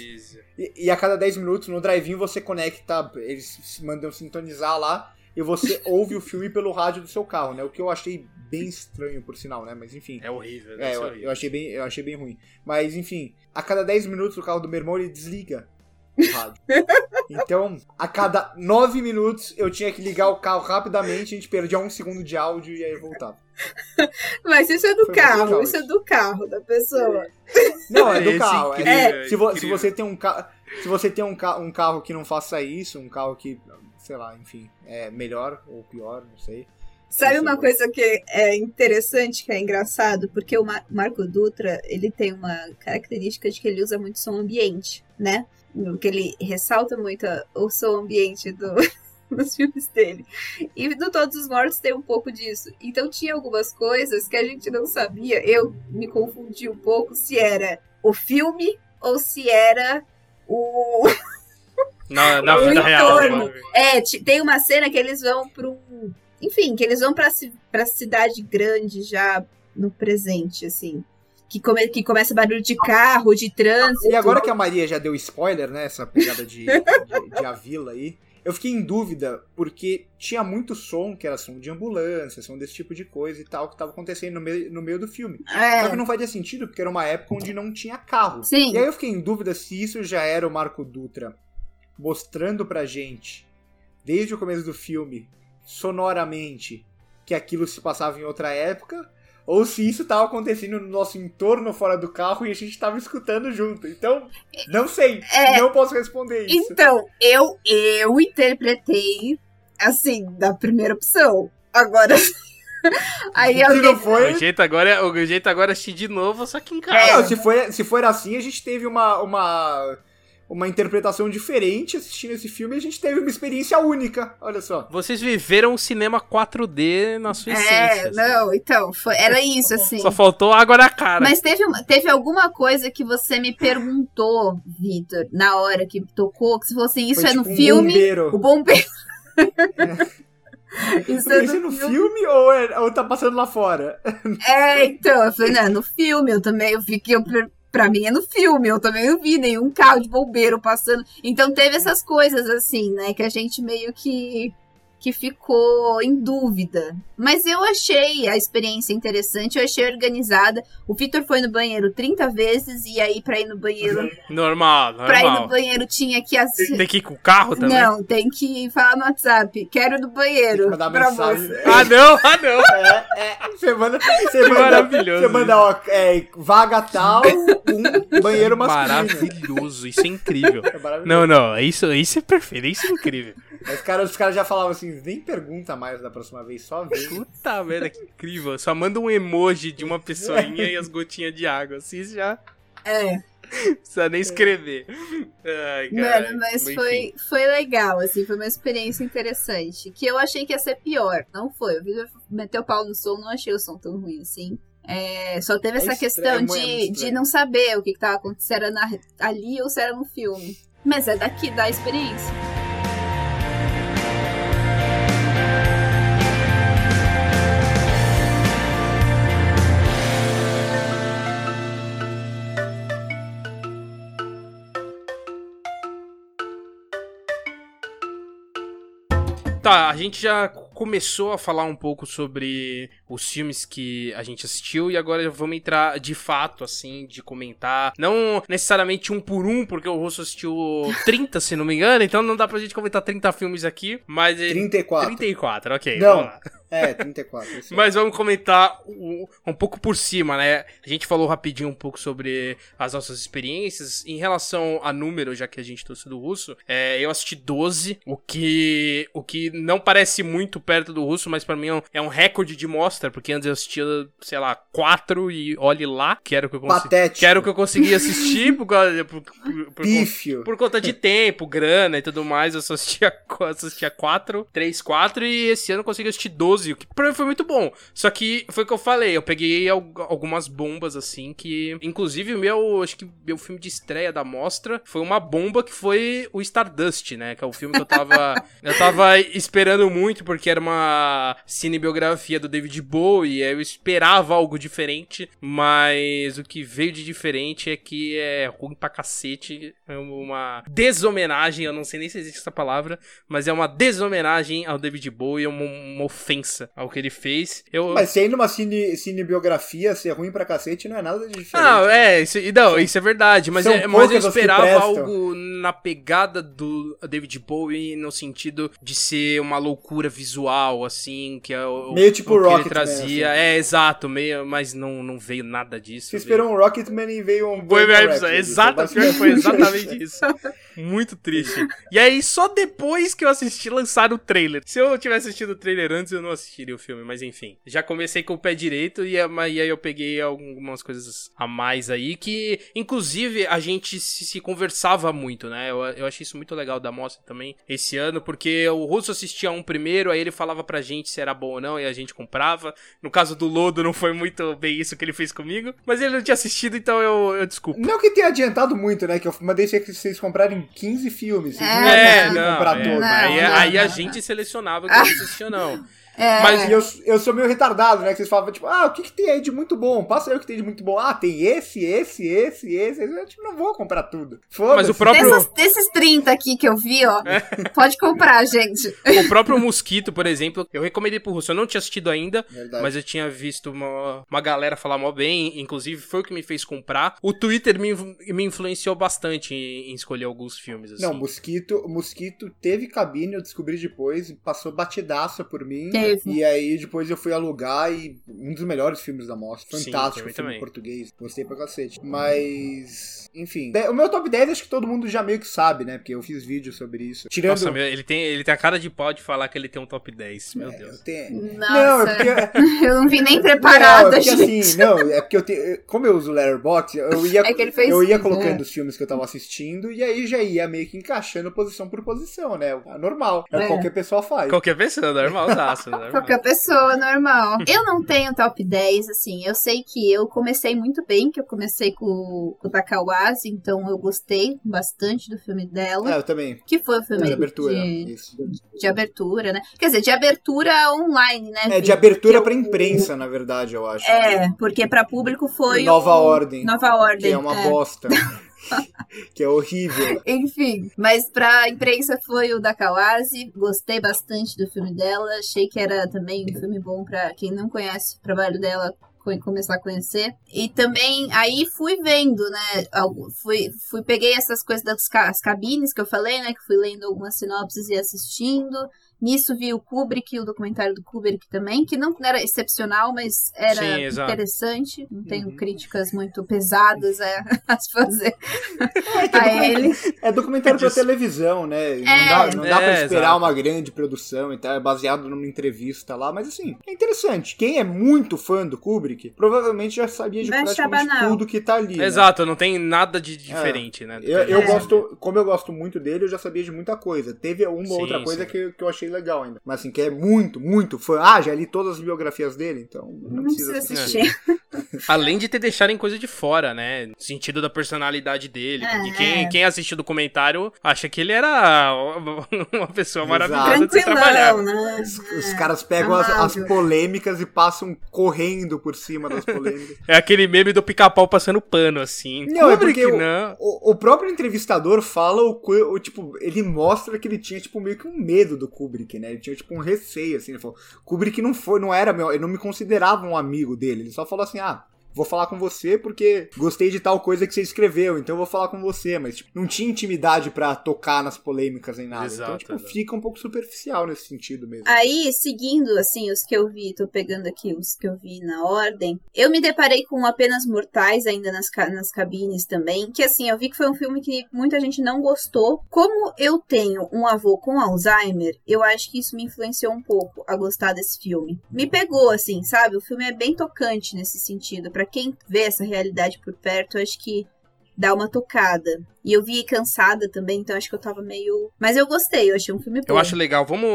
Speaker 2: E, e a cada 10 minutos no drive-in você conecta, eles mandam sintonizar lá e você ouve o filme pelo rádio do seu carro, né? O que eu achei bem estranho, por sinal, né? Mas enfim.
Speaker 1: É horrível, deve
Speaker 2: É, eu,
Speaker 1: horrível.
Speaker 2: eu achei bem, eu achei bem ruim. Mas enfim, a cada 10 minutos o carro do meu irmão ele desliga o rádio. Então, a cada 9 minutos eu tinha que ligar o carro rapidamente, a gente perdia um segundo de áudio e aí voltava.
Speaker 3: Mas isso é do
Speaker 2: Foi
Speaker 3: carro, isso é do carro da pessoa.
Speaker 2: Não, é do
Speaker 1: Esse
Speaker 2: carro. é-
Speaker 1: incrível,
Speaker 2: se, vo- se você tem um carro. Se você tem um, ca um carro que não faça isso, um carro que, sei lá, enfim, é melhor ou pior, não sei.
Speaker 3: Sabe uma coisa que é interessante, que é engraçado? Porque o Ma- Marco Dutra, ele tem uma característica de que ele usa muito som ambiente, né? Que ele ressalta muito o som ambiente do, nos filmes dele. E no Todos os Mortos tem um pouco disso. Então tinha algumas coisas que a gente não sabia. Eu me confundi um pouco se era o filme ou se era o,
Speaker 1: Na, na vida real. mano.
Speaker 3: É, tem uma cena que eles vão para um. Enfim, que eles vão pra, pra cidade grande já no presente, assim. Que, come, que começa barulho de carro, de trânsito.
Speaker 2: E agora que a Maria já deu spoiler, né? Essa pegada de, de, de a vila aí. Eu fiquei em dúvida, porque tinha muito som, que era som de ambulância, som desse tipo de coisa e tal, que tava acontecendo no meio, no meio do filme. Só que
Speaker 3: É,
Speaker 2: não fazia sentido, porque era uma época onde não tinha carro.
Speaker 3: Sim.
Speaker 2: E aí eu fiquei em dúvida se isso já era o Marco Dutra mostrando pra gente, desde o começo do filme, sonoramente, que aquilo se passava em outra época, ou se isso tava acontecendo no nosso entorno fora do carro e a gente tava escutando junto. Então, não sei.
Speaker 3: É.
Speaker 2: Não posso responder isso.
Speaker 3: então, eu, eu interpretei assim, da primeira opção. Agora. Aí
Speaker 2: Se
Speaker 3: alguém.
Speaker 2: não foi.
Speaker 1: O jeito agora é, o jeito agora é assistir de novo, só que em
Speaker 3: É.
Speaker 1: casa.
Speaker 2: Não, se, foi, se for assim, a gente teve uma, uma, uma interpretação diferente assistindo esse filme e a gente teve uma experiência única. Olha só.
Speaker 1: Vocês viveram o cinema 4D na sua
Speaker 3: É,
Speaker 1: essência. assim.
Speaker 3: não, então, foi, era isso, assim.
Speaker 1: Só faltou água na cara.
Speaker 3: Mas teve, teve alguma coisa que você me perguntou, Vitor, na hora que tocou, que se fosse isso
Speaker 2: Foi
Speaker 3: é no
Speaker 2: tipo um
Speaker 3: filme,
Speaker 2: bombeiro.
Speaker 3: o bombeiro. isso é
Speaker 2: Isso é
Speaker 3: no
Speaker 2: no
Speaker 3: filme.
Speaker 2: filme ou, é, ou tá passando lá fora?
Speaker 3: É, então, eu falei, não, é no filme, eu também, eu fiquei, eu, pra mim é no filme, eu também não vi nenhum carro de bombeiro passando. Então teve essas coisas assim, né, que a gente meio que que ficou em dúvida. Mas eu achei a experiência interessante, eu achei organizada. O Vitor foi no banheiro 30 vezes e aí pra ir no banheiro,
Speaker 1: Normal,
Speaker 3: pra ir no
Speaker 1: normal.
Speaker 3: banheiro tinha que assi-
Speaker 1: Tem que ir com o carro também?
Speaker 3: Não, tem que falar no WhatsApp. Quero ir no banheiro.
Speaker 2: mandar mensagem.
Speaker 3: você.
Speaker 1: Ah, não, ah, não.
Speaker 2: É, é, você manda, você manda,
Speaker 1: maravilhoso
Speaker 2: você manda ó, é, vaga tal, um banheiro masculino.
Speaker 1: Maravilhoso, isso é incrível.
Speaker 2: É.
Speaker 1: Não, não, isso, isso é perfeito, isso é incrível.
Speaker 2: Os caras, os caras já falavam assim, nem pergunta mais da próxima vez, só vem.
Speaker 1: Puta merda, que incrível. Só manda um emoji de uma pessoinha e as gotinhas de água. Assim já
Speaker 3: É.
Speaker 1: não precisa nem escrever. Ai, cara.
Speaker 3: Mano, mas foi, foi legal, assim, foi uma experiência interessante. Que eu achei que ia ser pior. Não foi. O Vitor meteu o pau no som, não achei o som tão ruim assim. É, só teve
Speaker 2: É
Speaker 3: essa
Speaker 2: estranho,
Speaker 3: questão
Speaker 2: é
Speaker 3: de, de não saber o que, que tava acontecendo, se era na- ali ou se era no filme. Mas é daqui, da experiência.
Speaker 1: Tá, a gente já começou a falar um pouco sobre os filmes que a gente assistiu e agora vamos entrar de fato, assim, de comentar. Não necessariamente um por um, porque o Russo assistiu 30, se não me engano, então não dá pra gente comentar 30 filmes aqui, mas. ele-
Speaker 2: 34.
Speaker 1: 34, ok.
Speaker 2: Não. É, 34. isso.
Speaker 1: Mas vamos comentar um, um pouco por cima, né? A gente falou rapidinho um pouco sobre as nossas experiências. Em relação a número, já que a gente trouxe do russo, é, eu assisti 12, o que, o que não parece muito perto do russo, mas pra mim é um, é um recorde de mostra, porque antes eu assistia, sei lá, 4 e olhe lá, que era o que eu consegui.
Speaker 2: Patético.
Speaker 1: Que era o que eu conseguia assistir por, por, por, por, por conta de tempo, grana e tudo mais, eu só assistia, assistia 4, 3, 4 e esse ano eu consegui assistir 12 12, o que pra mim foi muito bom. Só que foi o que eu falei, eu peguei algumas bombas assim que. Inclusive, o meu, acho que meu filme de estreia da mostra foi uma bomba que foi o Stardust, né? Que é o filme que eu tava. eu tava esperando muito, porque era uma cinebiografia do David Bowie, eu esperava algo diferente, mas o que veio de diferente é que é ruim pra cacete. É uma deshomenagem, eu não sei nem se existe essa palavra, mas é uma deshomenagem ao David Bowie, é uma, uma ofensa ao que ele fez. Eu...
Speaker 2: Mas sendo uma cine, cinebiografia, ser ruim pra cacete não é nada de diferente.
Speaker 1: Ah, é, isso, não, isso é verdade, mas, é, mas eu esperava algo na pegada do David Bowie no sentido de ser uma loucura visual, assim, que é o,
Speaker 2: meio tipo
Speaker 1: o
Speaker 2: que Rocket
Speaker 1: ele trazia. Man, assim. É, exato, meio, mas não, não veio nada disso.
Speaker 2: Você esperou um Rocketman e veio um
Speaker 1: Boy Exato, foi exatamente isso. Muito triste. E aí, só depois que eu assisti, lançaram o trailer. Se eu tivesse assistido o trailer antes, eu não assistiria o filme, mas enfim. Já comecei com o pé direito e, aí eu peguei algumas coisas a mais aí que, inclusive, a gente se, se conversava muito, né? Eu, eu achei isso muito legal da mostra também esse ano, porque o Russo assistia um primeiro, aí ele falava pra gente se era bom ou não, e a gente comprava. No caso do Lodo, não foi muito bem isso que ele fez comigo, mas ele não tinha assistido, então eu, eu desculpo.
Speaker 2: Não que tenha adiantado muito, né? Que eu mandei vocês comprarem 15 filmes.
Speaker 1: Vocês é, não, não comprar é, todos. Aí, aí, a gente selecionava o que assistia ou não.
Speaker 2: É. Mas eu, eu sou meio retardado, né? Que vocês falavam, tipo, ah, o que, que tem aí de muito bom? Passa aí o que tem de muito bom. Ah, tem esse, esse, esse, esse. Eu tipo, não vou comprar tudo.
Speaker 1: Mas o próprio.
Speaker 3: Dessas, desses 30 aqui que eu vi, ó, é. pode comprar, gente.
Speaker 1: O próprio Mosquito, por exemplo, eu recomendei pro Russo. Eu não tinha assistido ainda, Verdade. mas eu tinha visto uma, uma galera falar mó bem. Inclusive, foi o que me fez comprar. O Twitter me, me influenciou bastante em, em escolher alguns filmes. Assim.
Speaker 2: Não, Mosquito, Mosquito teve cabine, eu descobri depois, passou batidaça por mim.
Speaker 3: Teve.
Speaker 2: E aí depois eu fui alugar e um dos melhores filmes da mostra. Fantástico Sim, filme também. português. Gostei pra cacete. Mas. Enfim. O meu top 10 acho que todo mundo já meio que sabe, né? Porque eu fiz vídeo sobre isso.
Speaker 1: Tirando... Nossa, meu, ele, tem, ele tem a cara de pau de falar que ele tem um top 10. Meu é, Deus.
Speaker 3: Tenho... Nossa, não, é porque... eu não vi nem preparado.
Speaker 2: Não, é porque assim, não, é porque eu tenho. Como eu uso o Letterboxd, eu ia, é eu ia colocando né? os filmes que eu tava assistindo e aí já ia meio que encaixando posição por posição, né? É normal. É, é. Qualquer pessoa faz.
Speaker 1: Qualquer pessoa, normal, né?
Speaker 3: Normal. Qualquer pessoa, normal. Eu não tenho top 10, assim. Eu sei que eu comecei muito bem, que eu comecei com, com o Takawase, então eu gostei bastante do filme dela.
Speaker 2: É, eu também.
Speaker 3: Que foi o filme
Speaker 2: de abertura. De,
Speaker 3: de, abertura, né? Quer dizer, de abertura online, né?
Speaker 2: É, de abertura pra imprensa, na verdade, eu acho.
Speaker 3: É, porque pra público foi.
Speaker 2: Nova. Ordem.
Speaker 3: Nova Ordem.
Speaker 2: Que é uma é. bosta. que é horrível.
Speaker 3: Enfim, mas pra imprensa foi o da Kawase. Gostei bastante do filme dela. Achei que era também um filme bom pra quem não conhece o trabalho dela começar a conhecer. E também aí fui vendo, né? Fui, fui peguei essas coisas das cabines que eu falei, né? Que fui lendo algumas sinopses e assistindo. Nisso vi o Kubrick, o documentário do Kubrick também, que não era excepcional, mas era Sim, interessante. Não tenho uhum. críticas muito pesadas a, a se fazer
Speaker 2: é, a é ele. É documentário para televisão, né? Não é. dá, não dá é, pra esperar exato. uma grande produção e tal, é baseado numa entrevista lá, mas assim, é interessante. Quem é muito fã do Kubrick, provavelmente já sabia de praticamente tudo que tá ali.
Speaker 1: Né? Exato, não tem nada de diferente, né?
Speaker 2: Eu, eu gosto, como eu gosto muito dele, eu já sabia de muita coisa. Teve uma sim, outra coisa que, que eu achei legal ainda. Mas assim, que é muito, muito fã. Ah, já li todas as biografias dele, então não, não precisa assistir. assistir.
Speaker 1: Além de ter deixado em coisa de fora, né? No sentido da personalidade dele. É, porque quem, é. quem assiste o documentário acha que ele era uma pessoa maravilhosa de trabalhar.
Speaker 2: Né? Os, os, caras pegam as, as, polêmicas e passam correndo por cima das polêmicas.
Speaker 1: É aquele meme do pica-pau passando pano, assim.
Speaker 2: Não, é porque o, não. O, o, próprio entrevistador fala o, o, tipo, ele mostra que ele tinha, tipo, meio que um medo do Kubrick, né? Ele tinha, tipo, um receio, assim. Ele falou, Kubrick não foi, não era meu, ele não me considerava um amigo dele. Ele só falou assim, ah, vou falar com você porque gostei de tal coisa que você escreveu, então vou falar com você. Mas, tipo, não tinha intimidade para tocar nas polêmicas nem nada. Exato, então, tipo, fica um pouco superficial nesse sentido mesmo.
Speaker 3: Aí, seguindo, assim, os que eu vi, tô pegando aqui os que eu vi na ordem, eu me deparei com apenas mortais ainda nas, nas cabines também, que assim, eu vi que foi um filme que muita gente não gostou. Como eu tenho um avô com Alzheimer, eu acho que isso me influenciou um pouco a gostar desse filme. Me pegou, assim, sabe? O filme é bem tocante nesse sentido para quem vê essa realidade por perto, acho que dar uma tocada. E eu vi cansada também, então acho que eu tava meio. Mas eu gostei, eu achei um filme bom.
Speaker 1: Eu acho legal. Vamos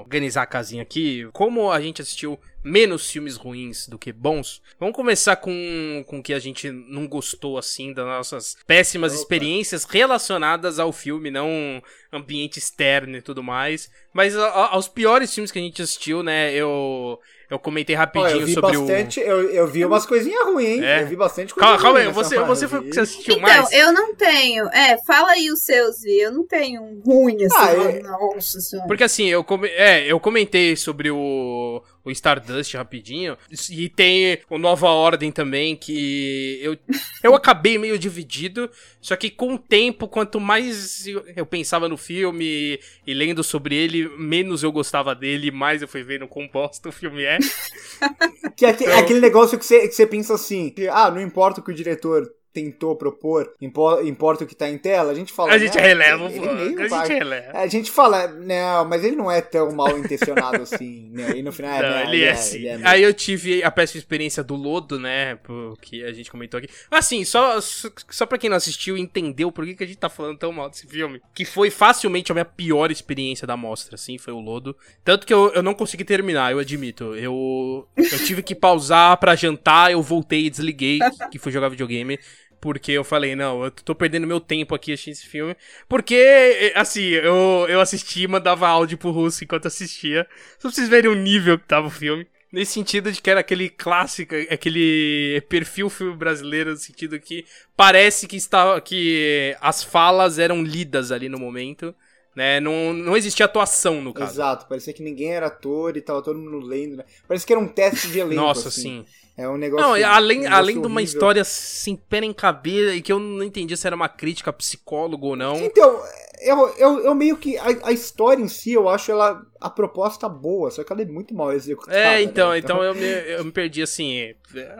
Speaker 1: organizar a casinha aqui. Como a gente assistiu menos filmes ruins do que bons, vamos começar com com que a gente não gostou assim das nossas péssimas
Speaker 2: Opa.
Speaker 1: experiências relacionadas ao filme, não ambiente externo e tudo mais, mas a- a- aos piores filmes que a gente assistiu, né? Eu eu comentei
Speaker 2: Ó,
Speaker 1: rapidinho
Speaker 2: eu vi
Speaker 1: sobre
Speaker 2: bastante, eu, eu vi umas coisinhas ruins, hein?
Speaker 1: É?
Speaker 2: Eu vi bastante
Speaker 1: o
Speaker 2: coisa
Speaker 1: Calma, calma aí,
Speaker 2: ruim
Speaker 1: você você foi o que você assistiu
Speaker 3: Então,
Speaker 1: mais?
Speaker 3: eu não tenho. É, fala aí os seus, Vi. Eu não tenho um ruim assim.
Speaker 2: Ah,
Speaker 3: ó,
Speaker 2: é-
Speaker 3: Nossa senhora.
Speaker 1: Porque assim, eu, come- é, eu comentei sobre o, o Stardust rapidinho, e tem o Nova Ordem também, que eu, eu acabei meio dividido, só que com o tempo, quanto mais eu, eu pensava no filme e lendo sobre ele, menos eu gostava dele, mais eu fui vendo quão bosta o filme é.
Speaker 2: Que é, é
Speaker 1: Então-
Speaker 2: aquele negócio que você, que você pensa assim, que, ah, não importa o que o diretor tentou propor, impo- importa o que tá em tela, a gente fala...
Speaker 1: A gente
Speaker 2: né,
Speaker 1: releva,
Speaker 2: ele- ele meio
Speaker 1: a
Speaker 2: vai-
Speaker 1: gente releva.
Speaker 2: A gente fala, não, mas ele não é tão mal intencionado assim, né? E no final, é,
Speaker 1: Não,
Speaker 2: né,
Speaker 1: ele é sim.
Speaker 2: ele é.
Speaker 1: Aí eu tive a péssima experiência do Lodo, né? Que a gente comentou aqui. Assim, só, só, pra quem não assistiu e entendeu por que, que a gente tá falando tão mal desse filme. Que foi facilmente a minha pior experiência da mostra, assim, foi o Lodo. Tanto que eu, eu não consegui terminar, eu admito. Eu, eu tive que pausar pra jantar, eu voltei e desliguei, que fui jogar videogame. Porque eu falei, não, eu tô perdendo meu tempo aqui assistindo esse filme. Porque, assim, eu, eu assisti e mandava áudio pro Russo enquanto assistia. Só pra vocês verem o nível que tava o filme. Nesse sentido de que era aquele clássico, aquele perfil filme brasileiro, no sentido que parece que, está, que as falas eram lidas ali no momento. Né? Não, não existia atuação no caso.
Speaker 2: Exato, parecia que ninguém era ator e tava todo mundo lendo, né? Parece que era um teste de elenco,
Speaker 1: Nossa,
Speaker 2: assim.
Speaker 1: sim.
Speaker 2: É um negócio...
Speaker 1: Não, além,
Speaker 2: um negócio
Speaker 1: além de uma história sem pé nem cabeça e que eu não entendi se era uma crítica a psicólogo ou não.
Speaker 2: Então, eu, eu, eu meio que. A, a história em si, eu acho ela. A proposta boa, só que ela é muito mal executada.
Speaker 1: É, então,
Speaker 2: né?
Speaker 1: então eu me, eu me perdi assim. é,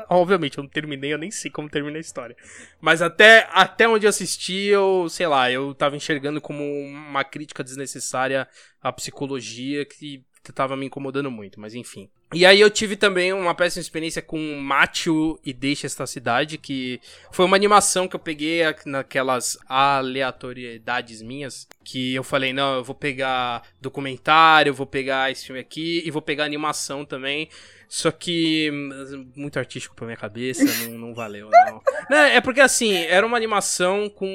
Speaker 1: Obviamente, eu não terminei, eu nem sei como termina a história. Mas até, até onde eu assisti, eu, sei lá, eu tava enxergando como uma crítica desnecessária à psicologia que tava me incomodando muito, mas enfim. E aí eu tive também uma péssima experiência com Matthew e Deixa Esta Cidade, que foi uma animação que eu peguei naquelas aleatoriedades minhas, que eu falei, não, eu vou pegar documentário, vou pegar esse filme aqui e vou pegar animação também. Só que hum, muito artístico pra minha cabeça, não, não valeu, não. Não, É porque assim, era uma animação com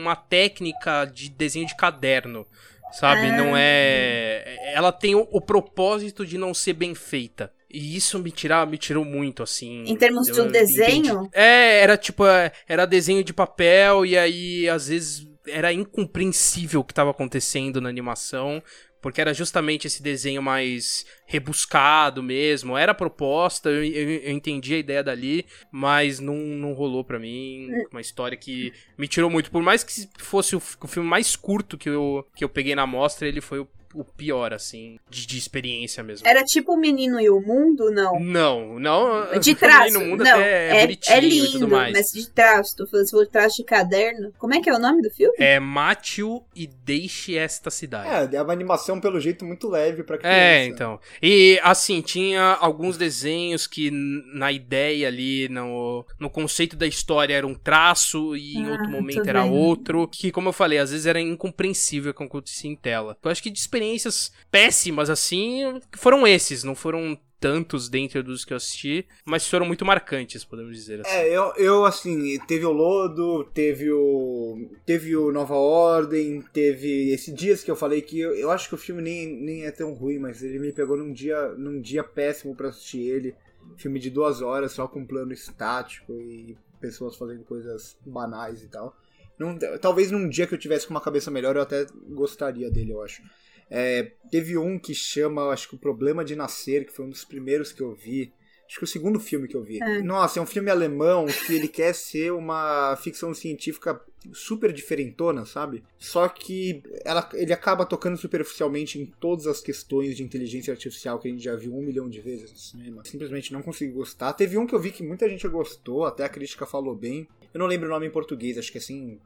Speaker 1: uma técnica de desenho de caderno. Sabe?
Speaker 3: Ah.
Speaker 1: Não é. Ela tem o, o propósito de não ser bem feita. E isso me, tira, me tirou muito, assim.
Speaker 3: Em termos de um desenho?
Speaker 1: entendi. É, era tipo. é, Era desenho de papel, e aí, às vezes, era incompreensível o que tava acontecendo na animação. Porque era justamente esse desenho mais rebuscado mesmo. Era a proposta, eu, eu, eu entendi a ideia dali, mas não, não rolou pra mim. Uma história que me tirou muito. Por mais que fosse o, o filme mais curto que eu, que eu peguei na mostra, ele foi o, o pior, assim, de, de experiência mesmo.
Speaker 3: Era tipo o Menino e o Mundo, não?
Speaker 1: Não, não.
Speaker 3: De
Speaker 1: o
Speaker 3: traço.
Speaker 1: No mundo
Speaker 3: não,
Speaker 1: até é,
Speaker 3: é,
Speaker 1: bonitinho
Speaker 3: é
Speaker 1: e tudo
Speaker 3: lindo,
Speaker 1: mais.
Speaker 3: mas de traço. Tô falando, se for traço de caderno. Como é que é o nome do filme?
Speaker 1: É Matthew e Deixe Esta Cidade.
Speaker 2: É, é uma animação pelo jeito muito leve pra criança.
Speaker 1: É, então. E assim, tinha alguns desenhos que na ideia ali, no, no conceito da história era um traço e em
Speaker 3: Ah,
Speaker 1: outro
Speaker 3: tô
Speaker 1: momento era
Speaker 3: vendo.
Speaker 1: outro. Que, como eu falei, às vezes era incompreensível o que acontecia em tela. Eu acho que de experiências péssimas, assim, foram esses, não foram tantos dentro dos que eu assisti, mas foram muito marcantes, podemos dizer assim.
Speaker 2: É, eu, eu assim, teve o Lodo, teve o. Teve o Nova Ordem, teve esse dias que eu falei que eu, eu acho que o filme nem, nem é tão ruim, mas ele me pegou num dia, num dia péssimo pra assistir ele. Filme de duas horas, só com plano estático e pessoas fazendo coisas banais e tal. Talvez num dia que eu tivesse com uma cabeça melhor, eu até gostaria dele, eu acho. É, teve um que chama, acho que O Problema de Nascer, que foi um dos primeiros que eu vi. Acho que o segundo filme que eu vi. Nossa, é um filme alemão que ele quer ser uma ficção científica super diferentona, sabe? Só que ela, ele acaba tocando superficialmente em todas as questões de inteligência artificial que a gente já viu um milhão de vezes no cinema. Simplesmente não consegui gostar. Teve um que eu vi que muita gente gostou, até a crítica falou bem. Eu não lembro o nome em português, acho que é assim,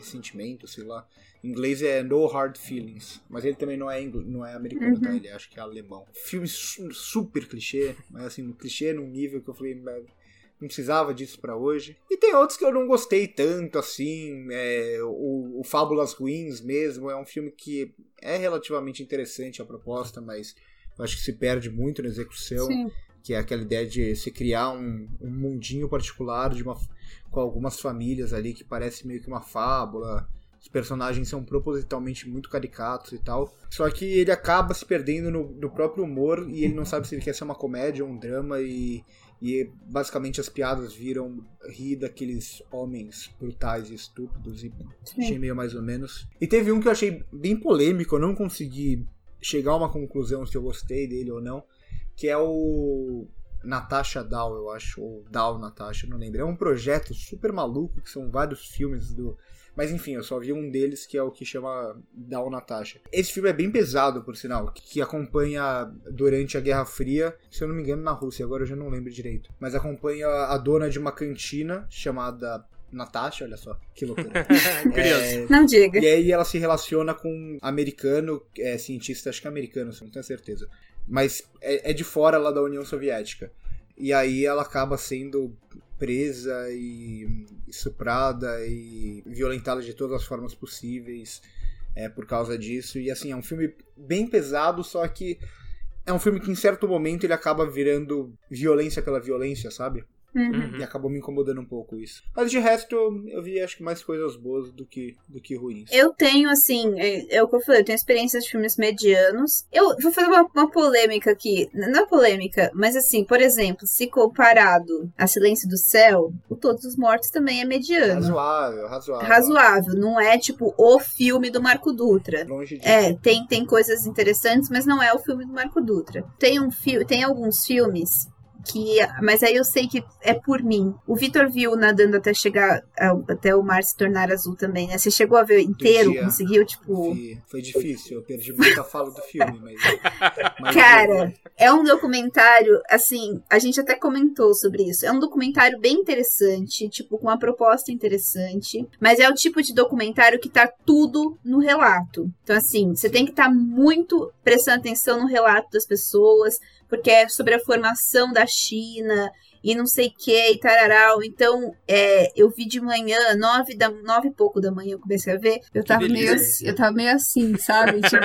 Speaker 2: ressentimento, sei lá. Em inglês é No Hard Feelings, mas ele também não é, não é americano, tá? Ele acho que é alemão. Filme su- super clichê, mas assim, um clichê num nível que eu falei, "Mas não precisava disso para hoje. E tem outros que eu não gostei tanto assim. É, o, o Fábulas Ruins mesmo é um filme que é relativamente interessante a proposta, mas eu acho que se perde muito na execução. Sim. Que é aquela ideia de se criar um, um mundinho particular de uma, com algumas famílias ali que parece meio que uma fábula. Os personagens são propositalmente muito caricatos e tal. Só que ele acaba se perdendo no, no próprio humor e ele não sabe se ele quer ser uma comédia ou um drama e e basicamente as piadas viram rir daqueles homens brutais e estúpidos e Sim. achei meio mais ou menos. E teve um que eu achei bem polêmico, eu não consegui chegar a uma conclusão se eu gostei dele ou não, que é o Natasha Dow, eu acho, ou Dow Natasha, não lembro. É um projeto super maluco, que são vários filmes do mas enfim, eu só vi um deles que é o que chama Down Natasha. Esse filme é bem pesado, por sinal, que acompanha durante a Guerra Fria, se eu não me engano, na Rússia, agora eu já não lembro direito. Mas acompanha a dona de uma cantina chamada Natasha, olha só, que loucura.
Speaker 3: é, não diga.
Speaker 2: E aí ela se relaciona com um americano, é, cientista, acho que é americano, não tenho certeza. Mas é, é de fora lá da União Soviética. E aí ela acaba sendo presa e estuprada e violentada de todas as formas possíveis é, por causa disso. E assim, é um filme bem pesado, só que é um filme que em certo momento ele acaba virando violência pela violência, sabe? Uhum. E acabou me incomodando um pouco isso. Mas de resto, eu vi acho que mais coisas boas do que, do que ruins.
Speaker 3: Eu tenho, assim, é, é o que eu falei, eu tenho experiências de filmes medianos. Eu vou fazer uma, uma polêmica aqui. Não é polêmica, mas assim, por exemplo, se comparado a Silêncio do Céu, o Todos os Mortos também é mediano.
Speaker 2: Razoável, razoável.
Speaker 3: Razoável. Não é tipo o filme do Marco Dutra.
Speaker 2: Longe
Speaker 3: disso. É, tem, tem coisas interessantes, mas não é o filme do Marco Dutra. Tem um fi tem alguns filmes que mas aí eu sei que é por mim. O Vitor viu nadando até chegar até o mar se tornar azul também, né? Você chegou a ver inteiro, conseguiu tipo
Speaker 2: Vi. Foi difícil, eu perdi muita fala do filme, mas,
Speaker 3: mas Cara, é um documentário, assim, a gente até comentou sobre isso. É um documentário bem interessante, tipo com uma proposta interessante, mas é o tipo de documentário que tá tudo no relato. Então assim, você tem que estar tá muito prestando atenção no relato das pessoas, porque é sobre a formação da China e não sei o que, e tararau. Então, é, eu vi de manhã, nove, da, nove e pouco da manhã, eu comecei a ver. Eu tava, meio, assim, eu tava meio assim, sabe? tipo...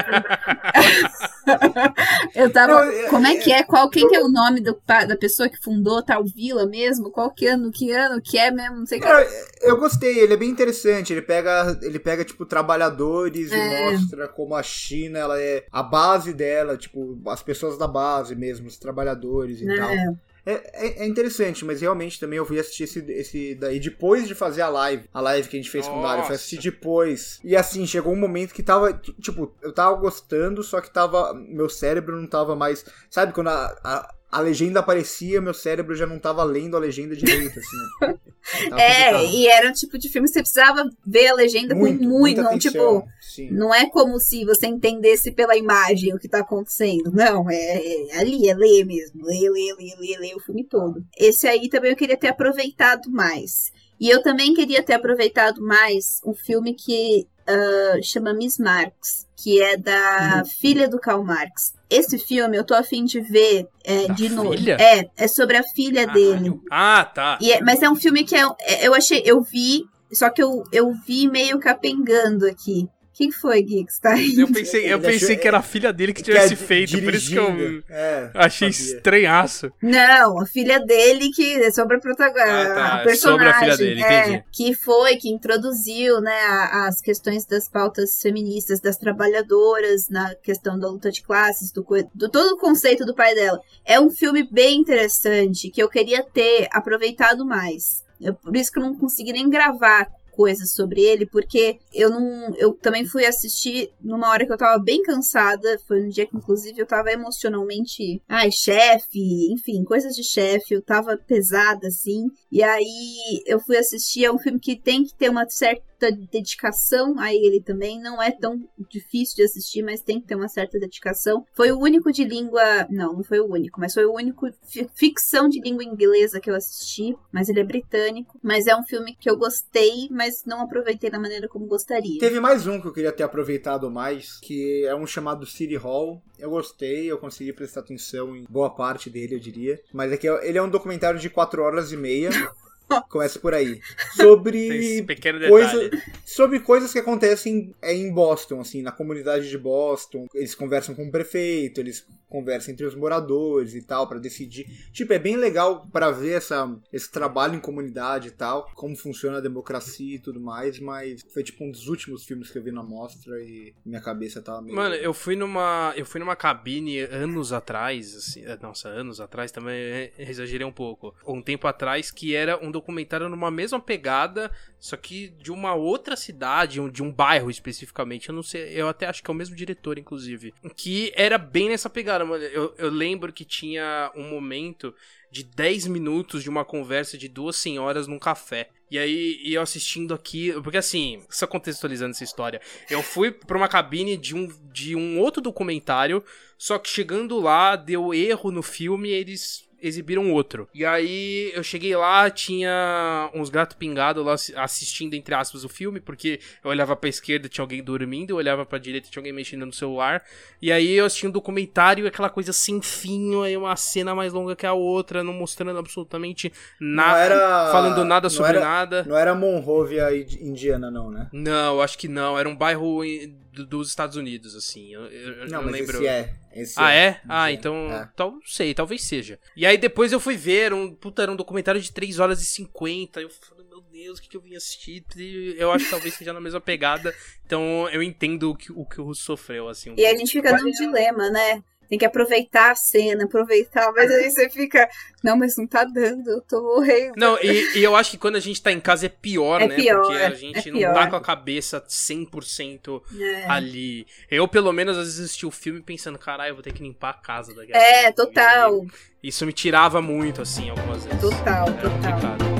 Speaker 3: eu tava. Não, como é que é? Qual, quem que é o nome do, da pessoa que fundou tal vila mesmo? Qual que ano, que ano que é mesmo? Não sei
Speaker 2: Não, eu gostei, ele é bem interessante. Ele pega, ele pega tipo, trabalhadores é. e mostra como a China ela é a base dela, tipo, as pessoas da base mesmo, os trabalhadores e é. tal. É, é, é, interessante, mas realmente também eu fui assistir esse, esse daí depois de fazer a live. A live que a gente fez Nossa. com o Dario. Eu fui assistir depois. E assim, chegou um momento que tava. Tipo, eu tava gostando, só que tava. Meu cérebro não tava mais. Sabe quando a, a a legenda aparecia, meu cérebro já não tava lendo a legenda direito, assim.
Speaker 3: é, e era um tipo de filme que você precisava ver a legenda muito, com muito, não, tipo, sim. não é como se você entendesse pela imagem o que tá acontecendo, não, é, é ali, é ler mesmo, ler, ler, ler, ler, ler o filme todo. Esse aí também eu queria ter aproveitado mais. E eu também queria ter aproveitado mais um filme que uh, chama Miss Marx, que é da uhum. filha do Karl Marx. Esse filme eu tô afim de ver é, de novo. É, é sobre a filha dele.
Speaker 1: Ah, tá.
Speaker 3: É, mas é um filme que é, é, eu achei, eu vi, só que eu, eu vi meio capengando aqui. Quem foi, Gui, que está aí?
Speaker 1: Eu pensei, eu pensei que era a filha dele que tivesse que é feito, por isso que eu é, achei sabia. estranhaço.
Speaker 3: Não, a filha dele que é sobre a protagonista, ah, tá. a personagem. Sobre a filha dele, é, entendi. Que foi, que introduziu, né, as questões das pautas feministas, das trabalhadoras, na questão da luta de classes, do, do todo o conceito do pai dela. É um filme bem interessante, que eu queria ter aproveitado mais. Eu, por isso que eu não consegui nem gravar coisas sobre ele, porque eu não. Eu também fui assistir numa hora que eu tava bem cansada. Foi um dia que, inclusive, eu tava emocionalmente. Ai, chefe, enfim, coisas de chefe. Eu tava pesada, assim. E aí eu fui assistir. É um filme que tem que ter uma certa dedicação a ele também. Não é tão difícil de assistir, mas tem que ter uma certa dedicação. Foi o único de língua. Não, não foi o único, mas foi o único ficção de língua inglesa que eu assisti. Mas ele é britânico. Mas é um filme que eu gostei, mas não aproveitei da maneira como gostaria.
Speaker 2: Teve mais um que eu queria ter aproveitado mais, que é um chamado City Hall. Eu gostei, eu consegui prestar atenção em boa parte dele, eu diria. Mas é que ele é um documentário de 4 horas e meia. Começa por aí. Sobre coisa, sobre coisas que acontecem é, em Boston, assim, na comunidade de Boston. Eles conversam com o prefeito, eles conversa entre os moradores e tal, para decidir. Tipo, é bem legal para ver essa, esse trabalho em comunidade e tal, como funciona a democracia e tudo mais, mas foi tipo um dos últimos filmes que eu vi na mostra e minha cabeça tava meio...
Speaker 1: Mano, eu fui numa, eu fui numa cabine anos atrás, assim, é, nossa, anos atrás também exagerei um pouco. Um tempo atrás que era um documentário numa mesma pegada, só que de uma outra cidade, de um bairro especificamente, eu não sei, eu até acho que é o mesmo diretor, inclusive, que era bem nessa pegada. Eu, eu lembro que tinha um momento de 10 minutos de uma conversa de duas senhoras num café. E aí, eu assistindo aqui, porque assim, só contextualizando essa história, eu fui pra uma cabine de um, de um outro documentário, só que chegando lá, deu erro no filme e eles exibiram outro. E aí eu cheguei lá, tinha uns gatos pingados lá assistindo, entre aspas, o filme, porque eu olhava pra esquerda, tinha alguém dormindo, eu olhava pra direita, tinha alguém mexendo no celular. E aí eu assisti um documentário, aquela coisa sem fim, aí uma cena mais longa que a outra, não mostrando absolutamente nada, era... falando nada sobre
Speaker 2: era...
Speaker 1: nada.
Speaker 2: Não era Monrovia Indiana, não, né?
Speaker 1: Não, acho que não. Era um bairro dos Estados Unidos, assim. Eu, eu
Speaker 2: não,
Speaker 1: não
Speaker 2: mas
Speaker 1: lembro.
Speaker 2: Esse é. Esse
Speaker 1: ah,
Speaker 2: é?
Speaker 1: é? Ah, então. É. Tal, sei, talvez seja. E aí depois eu fui ver, um, puta, era um documentário de 3 horas e 50. Eu falei, meu Deus, o que, que eu vim assistir? Eu acho que talvez seja na mesma pegada. Então eu entendo o que o, que o Russo sofreu, assim. Um
Speaker 3: e a gente fica num dilema, né? Tem que aproveitar a cena, aproveitar, mas aí você fica, não, mas não tá dando, eu tô morrendo.
Speaker 1: Não, e, e eu acho que quando a gente tá em casa é pior,
Speaker 3: é
Speaker 1: né?
Speaker 3: Pior,
Speaker 1: Porque a
Speaker 3: é
Speaker 1: gente
Speaker 3: é
Speaker 1: não tá com a cabeça 100% é. ali. Eu, pelo menos, às vezes assisti o filme pensando, caralho, eu vou ter que limpar a casa daqui a
Speaker 3: É, total.
Speaker 1: Isso me tirava muito, assim, algumas vezes.
Speaker 3: Total, Era total. Complicado.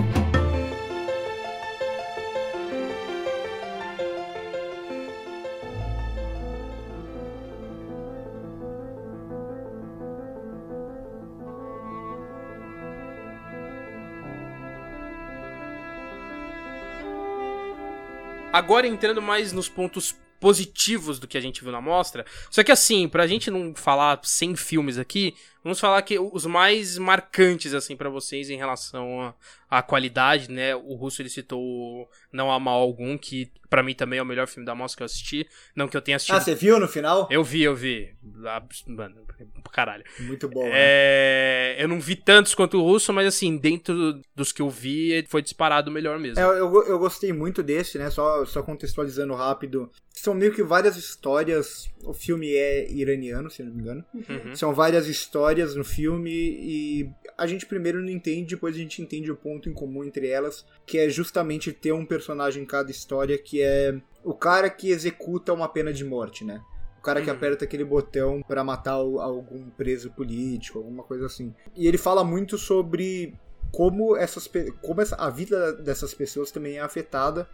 Speaker 1: Agora entrando mais nos pontos positivos do que a gente viu na mostra. Só que assim, pra gente não falar 100 filmes aqui, vamos falar que os mais marcantes assim para vocês em relação à qualidade, né? O Russo ele citou Não Há Mal Algum, que para mim também é o melhor filme da mostra que eu assisti. Não que eu tenha assistido.
Speaker 2: Ah, você viu no final?
Speaker 1: Eu vi, eu vi. Mano, caralho.
Speaker 2: Muito bom.
Speaker 1: É... Né? Eu não vi tantos quanto o Russo, mas assim, dentro dos que eu vi, foi disparado o melhor mesmo.
Speaker 2: É, eu, eu gostei muito desse, né? Só, só contextualizando rápido. São meio que várias histórias. O filme é iraniano, se não me engano. Uhum. São várias histórias no filme e a gente primeiro não entende, depois a gente entende o ponto em comum entre elas, que é justamente ter um personagem em cada história que é o cara que executa uma pena de morte, né? O cara que uhum. aperta aquele botão para matar algum preso político, alguma coisa assim. E ele fala muito sobre como essas como essa, a vida dessas pessoas também é afetada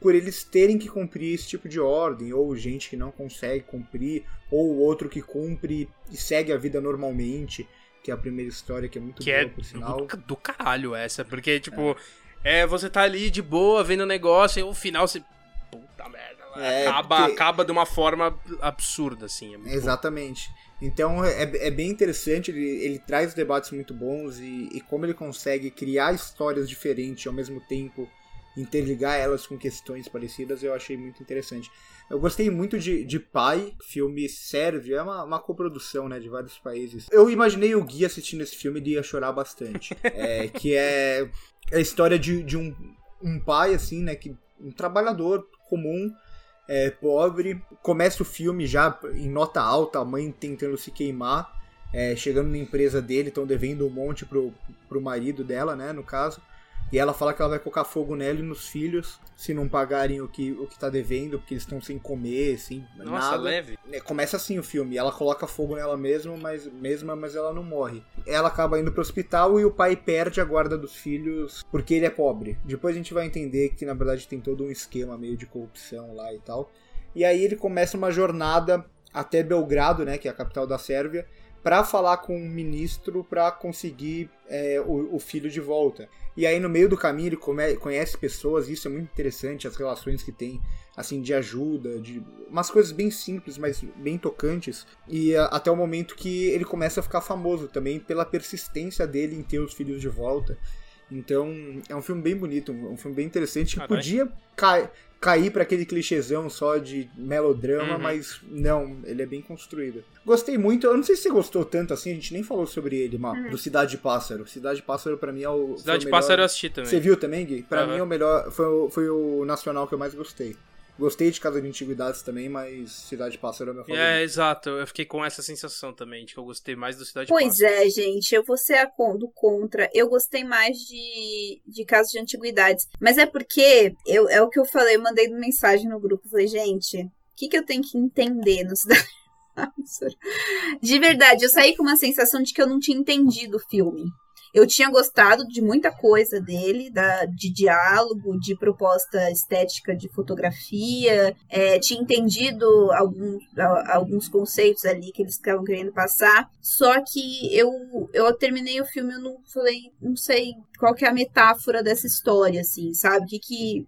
Speaker 2: por eles terem que cumprir esse tipo de ordem, ou gente que não consegue cumprir, ou outro que cumpre e segue a vida normalmente, que é a primeira história que é muito
Speaker 1: que
Speaker 2: boa,
Speaker 1: é
Speaker 2: por sinal.
Speaker 1: Do, do caralho essa, porque, tipo, é. é. você tá ali de boa, vendo o negócio, e o final você. Puta merda, é, acaba, porque... acaba de uma forma absurda, assim. É
Speaker 2: Exatamente. Bom. Então é, é bem interessante, ele, ele traz debates muito bons e, e como ele consegue criar histórias diferentes ao mesmo tempo interligar elas com questões parecidas, eu achei muito interessante. Eu gostei muito de, de Pai, filme sérvio, é uma, uma coprodução né, de vários países. Eu imaginei o Gui assistindo esse filme e ia chorar bastante. é, que é a história de, de um, um pai, assim, né, que, um trabalhador comum, é, pobre. Começa o filme já em nota alta, a mãe tentando se queimar. É, chegando na empresa dele, estão devendo um monte pro, pro marido dela, né, no caso. E ela fala que ela vai colocar fogo nela e nos filhos se não pagarem o que, o que tá devendo, porque eles estão sem comer, assim,
Speaker 1: Nossa,
Speaker 2: nada.
Speaker 1: leve.
Speaker 2: É, Começa assim o filme, ela coloca fogo nela mesma, mas, mesma, mas ela não morre. Ela acaba indo pro hospital e o pai perde a guarda dos filhos porque ele é pobre. Depois a gente vai entender que na verdade tem todo um esquema meio de corrupção lá e tal. E aí ele começa uma jornada até Belgrado, né, que é a capital da Sérvia, para falar com um ministro para conseguir é, o, o filho de volta. E aí no meio do caminho ele come- conhece pessoas, isso é muito interessante, as relações que tem, assim, de ajuda, de umas coisas bem simples, mas bem tocantes. E a- até o momento que ele começa a ficar famoso também pela persistência dele em ter os filhos de volta. Então, é um filme bem bonito, um, um filme bem interessante que
Speaker 1: Caralho.
Speaker 2: podia ca- cair para aquele clichêzão só de melodrama,
Speaker 1: Uhum.
Speaker 2: mas não, ele é bem construído. Gostei muito, eu não sei se você gostou tanto assim, a gente nem falou sobre ele, Má, do Cidade de Pássaro. Cidade de Pássaro pra mim é o
Speaker 1: Cidade
Speaker 2: o
Speaker 1: de
Speaker 2: melhor-
Speaker 1: Pássaro eu assisti também.
Speaker 2: Você viu também, Gui? Pra
Speaker 1: Aham.
Speaker 2: mim é o melhor, foi o, foi o nacional que eu mais gostei. Gostei de Casa de Antiguidades também, mas Cidade de Pássaro é o meu favorito.
Speaker 1: É, exato. Eu fiquei com essa sensação também, de que eu gostei mais do Cidade de
Speaker 3: Pois
Speaker 1: Pássaro.
Speaker 3: é, gente, eu vou ser a con- do contra. Eu gostei mais de, de casos de antiguidades. Mas é porque, eu, é o que eu falei, eu mandei mensagem no grupo. Falei, gente, o que, que eu tenho que entender no Cidade de Pássaro? De verdade, eu saí com uma sensação de que eu não tinha entendido o filme. Eu tinha gostado de muita coisa dele, da, de diálogo, de proposta estética de fotografia, é, tinha entendido alguns, a- alguns conceitos ali que eles estavam querendo passar. Só que eu, eu terminei o filme e não falei, não sei qual que é a metáfora dessa história, assim, sabe? O que que,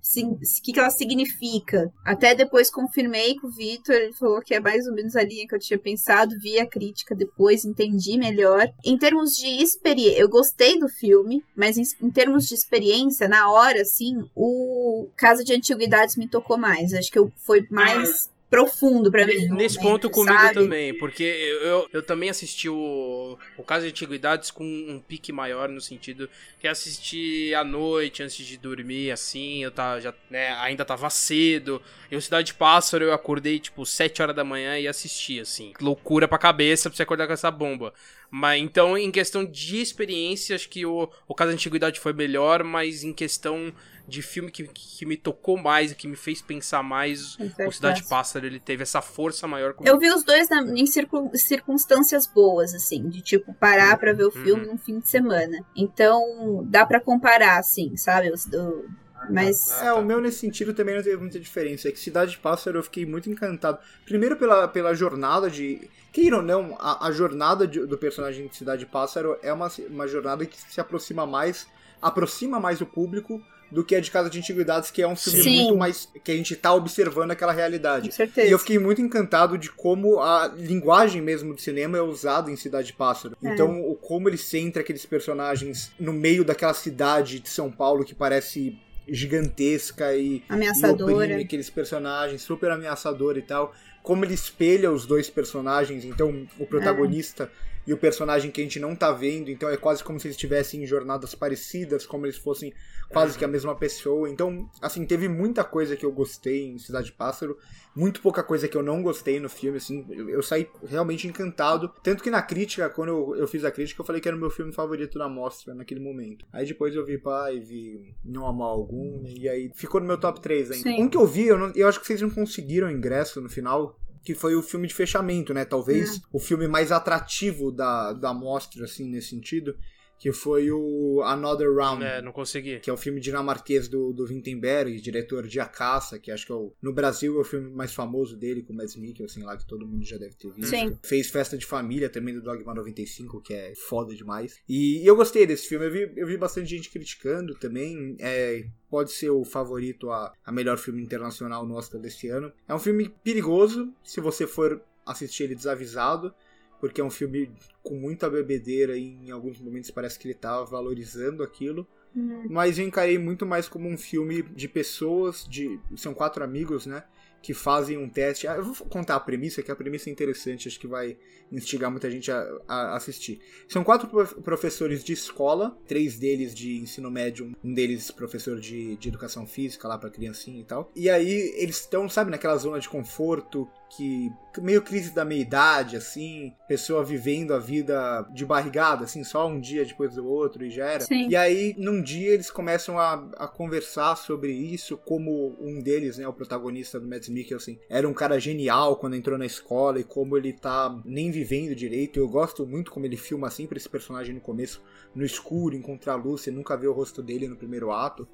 Speaker 3: que, que ela significa. Até depois confirmei com o Vitor, ele falou que é mais ou menos a linha que eu tinha pensado, vi a crítica depois, entendi melhor. Em termos de experiência, eu gostei do filme, mas em, em termos de experiência, na hora, assim, o Casa de Antiguidades me tocou mais. Acho que eu, foi mais profundo pra mim.
Speaker 1: Nesse
Speaker 3: momento,
Speaker 1: ponto comigo
Speaker 3: sabe?
Speaker 1: também, porque eu, eu, também assisti o, o Caso de Antiguidades com um pique maior, no sentido que assisti à noite, antes de dormir, assim, eu tava, já, né, ainda tava cedo, e o Cidade de Pássaro eu acordei, tipo, 7 horas da manhã e assisti, assim. Loucura pra cabeça pra você acordar com essa bomba. Mas, então, em questão de experiência, acho que o, o Caso de Antiguidade foi melhor, mas em questão de filme que, que me tocou mais, que me fez pensar mais, o Cidade de Pássaro, ele teve essa força maior comigo.
Speaker 3: Eu vi os dois na- em circun- circunstâncias boas, assim, de tipo parar pra ver o filme num fim de semana. Então, dá pra comparar, assim, sabe? Os do- Mas.
Speaker 1: Ah,
Speaker 2: É,
Speaker 1: tá.
Speaker 2: o meu nesse sentido também não teve muita diferença. É que Cidade de Pássaro eu fiquei muito encantado. Primeiro pela, pela jornada de. Queira ou não, a, a jornada de- do personagem de Cidade de Pássaro é uma, uma jornada que se aproxima mais. aproxima mais o público do que a de Casa de Antiguidades, que é um filme
Speaker 3: Sim.
Speaker 2: muito mais. que a gente tá observando aquela realidade.
Speaker 3: Com certeza.
Speaker 2: E eu fiquei muito encantado de como a linguagem mesmo do cinema é usada em Cidade de Pássaro.
Speaker 3: É.
Speaker 2: Então, o como ele centra aqueles personagens no meio daquela cidade de São Paulo que parece gigantesca e, e
Speaker 3: Ameaçadora.
Speaker 2: oprime aqueles personagens, super ameaçador e tal. Como ele espelha os dois personagens, então o protagonista e o personagem que a gente não tá vendo, então é quase como se eles estivessem em jornadas parecidas, como eles fossem quase que a mesma pessoa. Então, assim, teve muita coisa que eu gostei em Cidade de Pássaro, muito pouca coisa que eu não gostei no filme, assim, eu, eu saí realmente encantado. Tanto que na crítica, quando eu, eu fiz a crítica, eu falei que era o meu filme favorito da mostra naquele momento. Aí depois eu vi Pai, vi Não Amar Algum, e aí ficou no meu top 3 ainda.
Speaker 3: Sim.
Speaker 2: Um que eu vi, eu, não- eu acho que vocês não conseguiram ingresso no final, que foi o filme de fechamento, né? Talvez o filme mais atrativo da, da mostra, assim, nesse sentido, que foi o Another Round.
Speaker 1: É, não consegui.
Speaker 2: Que é o filme dinamarquês do, do Vinterberg, diretor de A Caça, que acho que é o, no Brasil é o filme mais famoso dele, com o Mads Mikkelsen lá, que todo mundo já deve ter visto.
Speaker 3: Sim.
Speaker 2: Fez Festa de Família também do Dogma 95, que é foda demais. E, e eu gostei desse filme, eu vi, eu vi bastante gente criticando também. É, pode ser o favorito a, a melhor filme internacional no Oscar desse ano. É um filme perigoso, se você for assistir ele desavisado, porque é um filme com muita bebedeira e em alguns momentos parece que ele tá valorizando aquilo.
Speaker 3: Uhum.
Speaker 2: Mas eu encarei muito mais como um filme de pessoas, de são quatro amigos, né? Que fazem um teste. Ah, eu vou contar a premissa, que a premissa é interessante, acho que vai instigar muita gente a, a assistir. São quatro prof- professores de escola, três deles de ensino médio, um deles professor de, de educação física lá pra criancinha e tal. E aí eles estão, sabe, naquela zona de conforto, que meio crise da meia-idade, assim, pessoa vivendo a vida de barrigada, assim, só um dia depois do outro e já era.
Speaker 3: Sim.
Speaker 2: E aí, num dia, eles começam a, a conversar sobre isso, como um deles, né, o protagonista do Mads Mikkelsen, era um cara genial quando entrou na escola e como ele tá nem vivendo direito. Eu gosto muito como ele filma sempre esse personagem no começo, no escuro, encontrar a luz, você nunca vê o rosto dele no primeiro ato.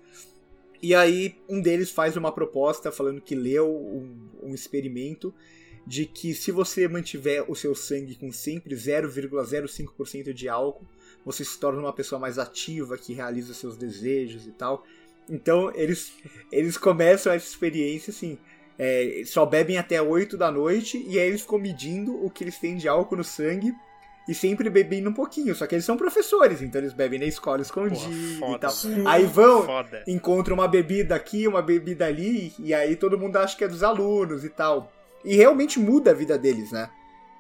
Speaker 2: E aí, um deles faz uma proposta falando que leu um, um experimento de que se você mantiver o seu sangue com sempre 0,05% de álcool, você se torna uma pessoa mais ativa, que realiza seus desejos e tal. Então eles, eles começam essa experiência assim. É, só bebem até 8 da noite e aí eles ficam medindo o que eles têm de álcool no sangue e sempre bebendo um pouquinho. Só que eles são professores, então eles bebem na escola escondido
Speaker 1: Porra,
Speaker 2: e tal.
Speaker 1: foda.
Speaker 2: Aí vão,
Speaker 1: Foda.
Speaker 2: encontra uma bebida aqui, uma bebida ali, e aí todo mundo acha que é dos alunos e tal. E realmente muda a vida deles, né?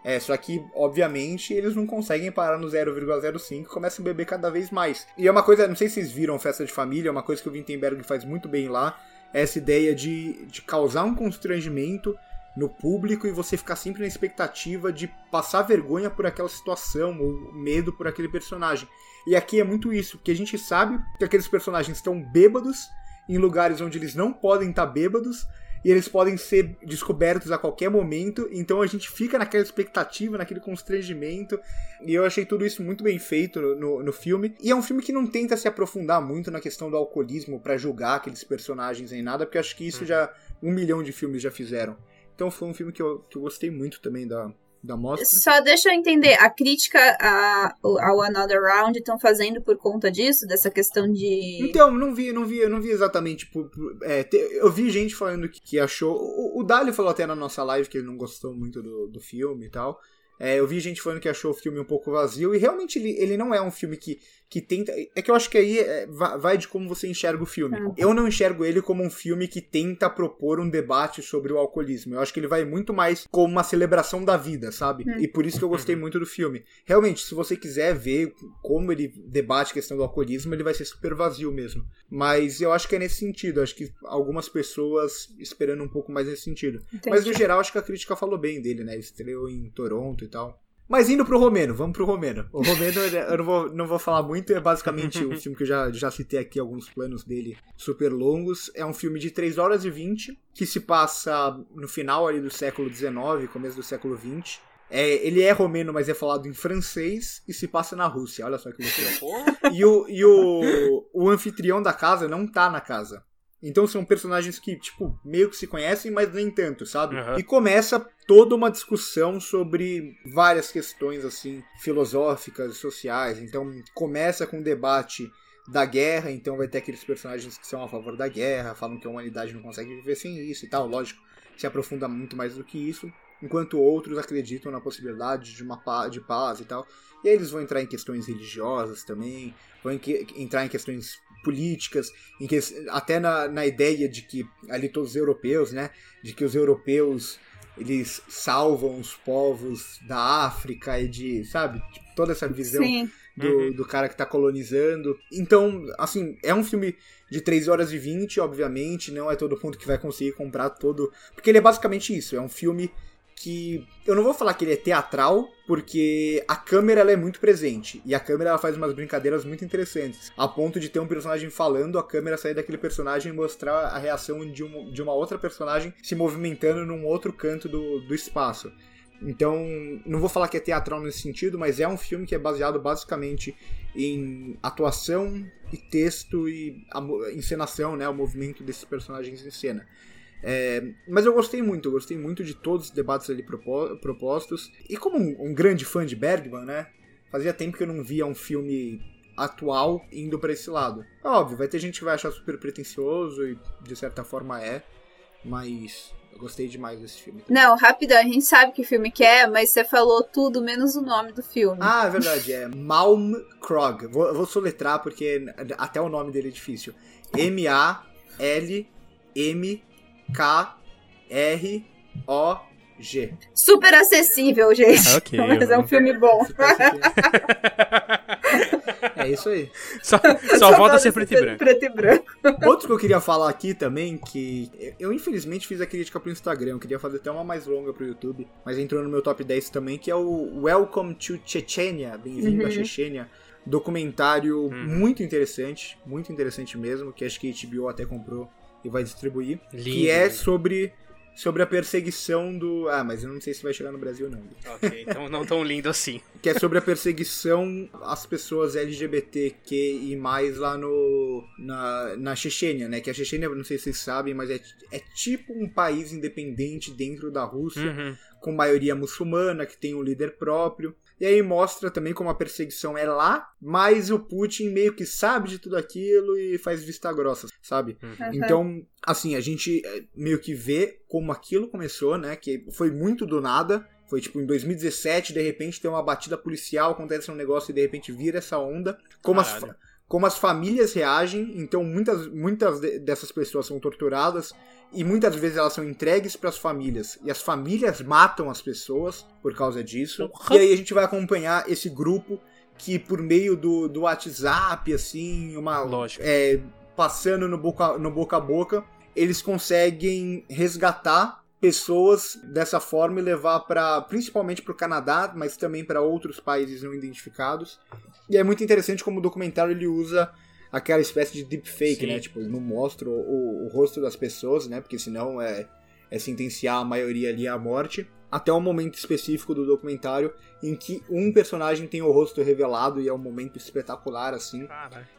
Speaker 2: É, só que, obviamente, eles não conseguem parar no 0,05 e começam a beber cada vez mais. E é uma coisa, não sei se vocês viram Festa de Família, é uma coisa que o Wittenberg faz muito bem lá, é essa ideia de, de causar um constrangimento no público e você ficar sempre na expectativa de passar vergonha por aquela situação ou medo por aquele personagem. E aqui é muito isso, porque a gente sabe que aqueles personagens estão bêbados em lugares onde eles não podem estar bêbados e eles podem ser descobertos a qualquer momento, então a gente fica naquela expectativa, naquele constrangimento, e eu achei tudo isso muito bem feito no, no, filme. E é um filme que não tenta se aprofundar muito na questão do alcoolismo pra julgar aqueles personagens em nada, porque acho que isso já um milhão de filmes já fizeram. Então foi um filme que eu, que eu gostei muito também da, da mostra.
Speaker 3: Só deixa eu entender, a crítica a- ao Another Round estão fazendo por conta disso, dessa questão de.
Speaker 2: Então, não vi, não vi, não vi exatamente. Por, por- é, te- eu vi gente falando que, que achou. O, o Dali falou até na nossa live que ele não gostou muito do, do filme e tal. É, eu vi gente falando que achou o filme um pouco vazio, e realmente ele, ele não é um filme que, que tenta. É que eu acho que aí é, va- vai de como você enxerga o filme.
Speaker 3: Hum.
Speaker 2: Eu não enxergo ele como um filme que tenta propor um debate sobre o alcoolismo. Eu acho que ele vai muito mais como uma celebração da vida, sabe?
Speaker 3: Hum.
Speaker 2: E por isso que eu gostei muito do filme. Realmente, se você quiser ver como ele debate a questão do alcoolismo, ele vai ser super vazio mesmo. Mas eu acho que é nesse sentido. Eu acho que algumas pessoas esperando um pouco mais nesse sentido. Mas no geral, acho que a crítica falou bem dele, né? Ele Estreou em Toronto e tal. Mas indo pro Romeno, vamos pro Romeno. O Romeno, eu não vou, não vou falar muito, é basicamente um filme que eu já, já citei aqui, alguns planos dele super longos. É um filme de 3 horas e 20, que se passa no final ali do século XIX, começo do século XX. É, ele é romeno, mas é falado em francês e se passa na Rússia. Olha só que loucura. E o, e o, o anfitrião da casa não tá na casa. Então são personagens que, tipo, meio que se conhecem, mas nem tanto, sabe?
Speaker 1: Aham.
Speaker 2: E começa toda uma discussão sobre várias questões, assim, filosóficas, sociais. Então começa com o debate da guerra, então vai ter aqueles personagens que são a favor da guerra, falam que a humanidade não consegue viver sem isso e tal. Lógico, se aprofunda muito mais do que isso. Enquanto outros acreditam na possibilidade de uma paz, de paz e tal. E aí eles vão entrar em questões religiosas também, vão entrar em questões políticas, em que, até na, na ideia de que ali todos os europeus, né, de que os europeus eles salvam os povos da África e de, sabe, tipo, toda essa visão
Speaker 3: Sim.
Speaker 2: do,
Speaker 1: Uhum.
Speaker 2: do cara que tá colonizando. Então, assim, é um filme de 3 horas e 20, obviamente, não é todo mundo que vai conseguir comprar todo. Porque ele é basicamente isso, é um filme que. Eu não vou falar que ele é teatral, porque a câmera ela é muito presente. E a câmera ela faz umas brincadeiras muito interessantes. A ponto de ter um personagem falando, a câmera sair daquele personagem e mostrar a reação de uma, de uma outra personagem se movimentando num outro canto do, do espaço. Então, não vou falar que é teatral nesse sentido, mas é um filme que é baseado basicamente em atuação e texto e a encenação, né, o movimento desses personagens em cena. É, mas eu gostei muito, eu gostei muito de todos os debates ali propo- propostos. E como um, um grande fã de Bergman, né, fazia tempo que eu não via um filme atual indo pra esse lado. Óbvio, vai ter gente que vai achar super pretencioso e de certa forma é, mas eu gostei demais desse filme.
Speaker 3: Não, rapidão, a gente sabe que filme que é, mas você falou tudo menos o nome do filme.
Speaker 2: Ah, é verdade, é Malmkrog. Vou, vou soletrar porque até o nome dele é difícil. M-A-L-M-K-R-O-G.
Speaker 3: Super acessível, gente.
Speaker 1: Ok,
Speaker 3: mas é um filme bom.
Speaker 2: É, isso aí.
Speaker 1: Só, só falta ser preto e branco.
Speaker 3: Preto e branco.
Speaker 2: Outro que eu queria falar aqui também, que eu infelizmente fiz a crítica pro Instagram, eu queria fazer até uma mais longa pro YouTube, mas entrou no meu top 10 também, que é o Welcome to Chechnya, Bem-vindo
Speaker 3: Uhum.
Speaker 2: à Chechênia. Documentário
Speaker 1: Uhum.
Speaker 2: muito interessante, muito interessante mesmo, que acho que a HBO até comprou e vai distribuir.
Speaker 1: Lindo,
Speaker 2: que é
Speaker 1: lindo.
Speaker 2: sobre, sobre a perseguição do. Ah, mas eu não sei se vai chegar no Brasil, não.
Speaker 1: Ok, então não tão lindo assim.
Speaker 2: Que é sobre a perseguição às pessoas LGBTQI lá no. Na, na Chechênia, né? Que a Chechênia, não sei se vocês sabem, mas é, é tipo um país independente dentro da Rússia
Speaker 1: Uhum.
Speaker 2: com maioria muçulmana, que tem um líder próprio. E aí mostra também como a perseguição é lá, mas o Putin meio que sabe de tudo aquilo e faz vista grossa, sabe? Então, assim, a gente eh, meio que vê como aquilo começou, né? Que foi muito do nada. Foi tipo em 2017, de repente tem uma batida policial, acontece um negócio e de repente vira essa onda. Como as,
Speaker 1: Caralho.
Speaker 2: fa- como as famílias reagem, então muitas, muitas de- dessas pessoas são torturadas e muitas vezes elas são entregues para as famílias. E as famílias matam as pessoas por causa disso. E aí a gente vai acompanhar esse grupo que por meio do, do WhatsApp, assim, uma,
Speaker 1: Lógico.
Speaker 2: é, passando no boca, no boca a boca, eles conseguem resgatar pessoas dessa forma e levar para principalmente para o Canadá, mas também para outros países não identificados. E é muito interessante como o documentário ele usa aquela espécie de deepfake,
Speaker 1: Sim.
Speaker 2: né? Tipo, não mostra o, o rosto das pessoas, né? Porque senão é, é sentenciar a maioria ali à morte. Até o momento específico do documentário em que um personagem tem o rosto revelado e é um momento espetacular, assim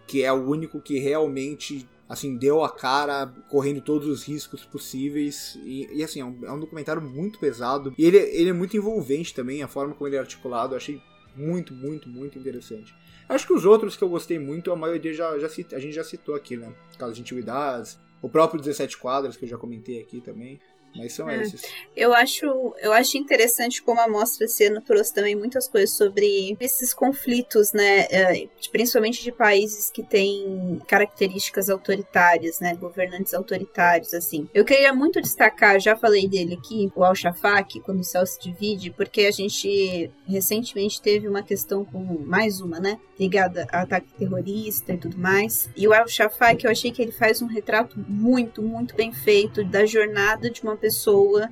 Speaker 2: que é o único que realmente assim deu a cara correndo todos os riscos possíveis e, e, assim é um, é um documentário muito pesado e ele, ele é muito envolvente também a forma como ele é articulado eu achei muito muito muito interessante. Acho que os outros que eu gostei muito a maioria já, já a gente já citou aqui né? Caso de antiguidades o próprio 17 quadros que eu já comentei aqui também mas são
Speaker 3: É.
Speaker 2: esses
Speaker 3: Eu acho, eu acho interessante como a mostra esse ano trouxe também muitas coisas sobre esses conflitos, né? é, Principalmente de países que têm características autoritárias, né? Governantes autoritários, assim. Eu queria muito destacar, já falei dele aqui, o Al-Shafak, quando o céu se divide, porque a gente recentemente teve uma questão com mais uma, né? Ligada a ataque terrorista e tudo mais. E o Al-Shafak, eu achei que ele faz um retrato muito, muito bem feito da jornada de uma pessoa,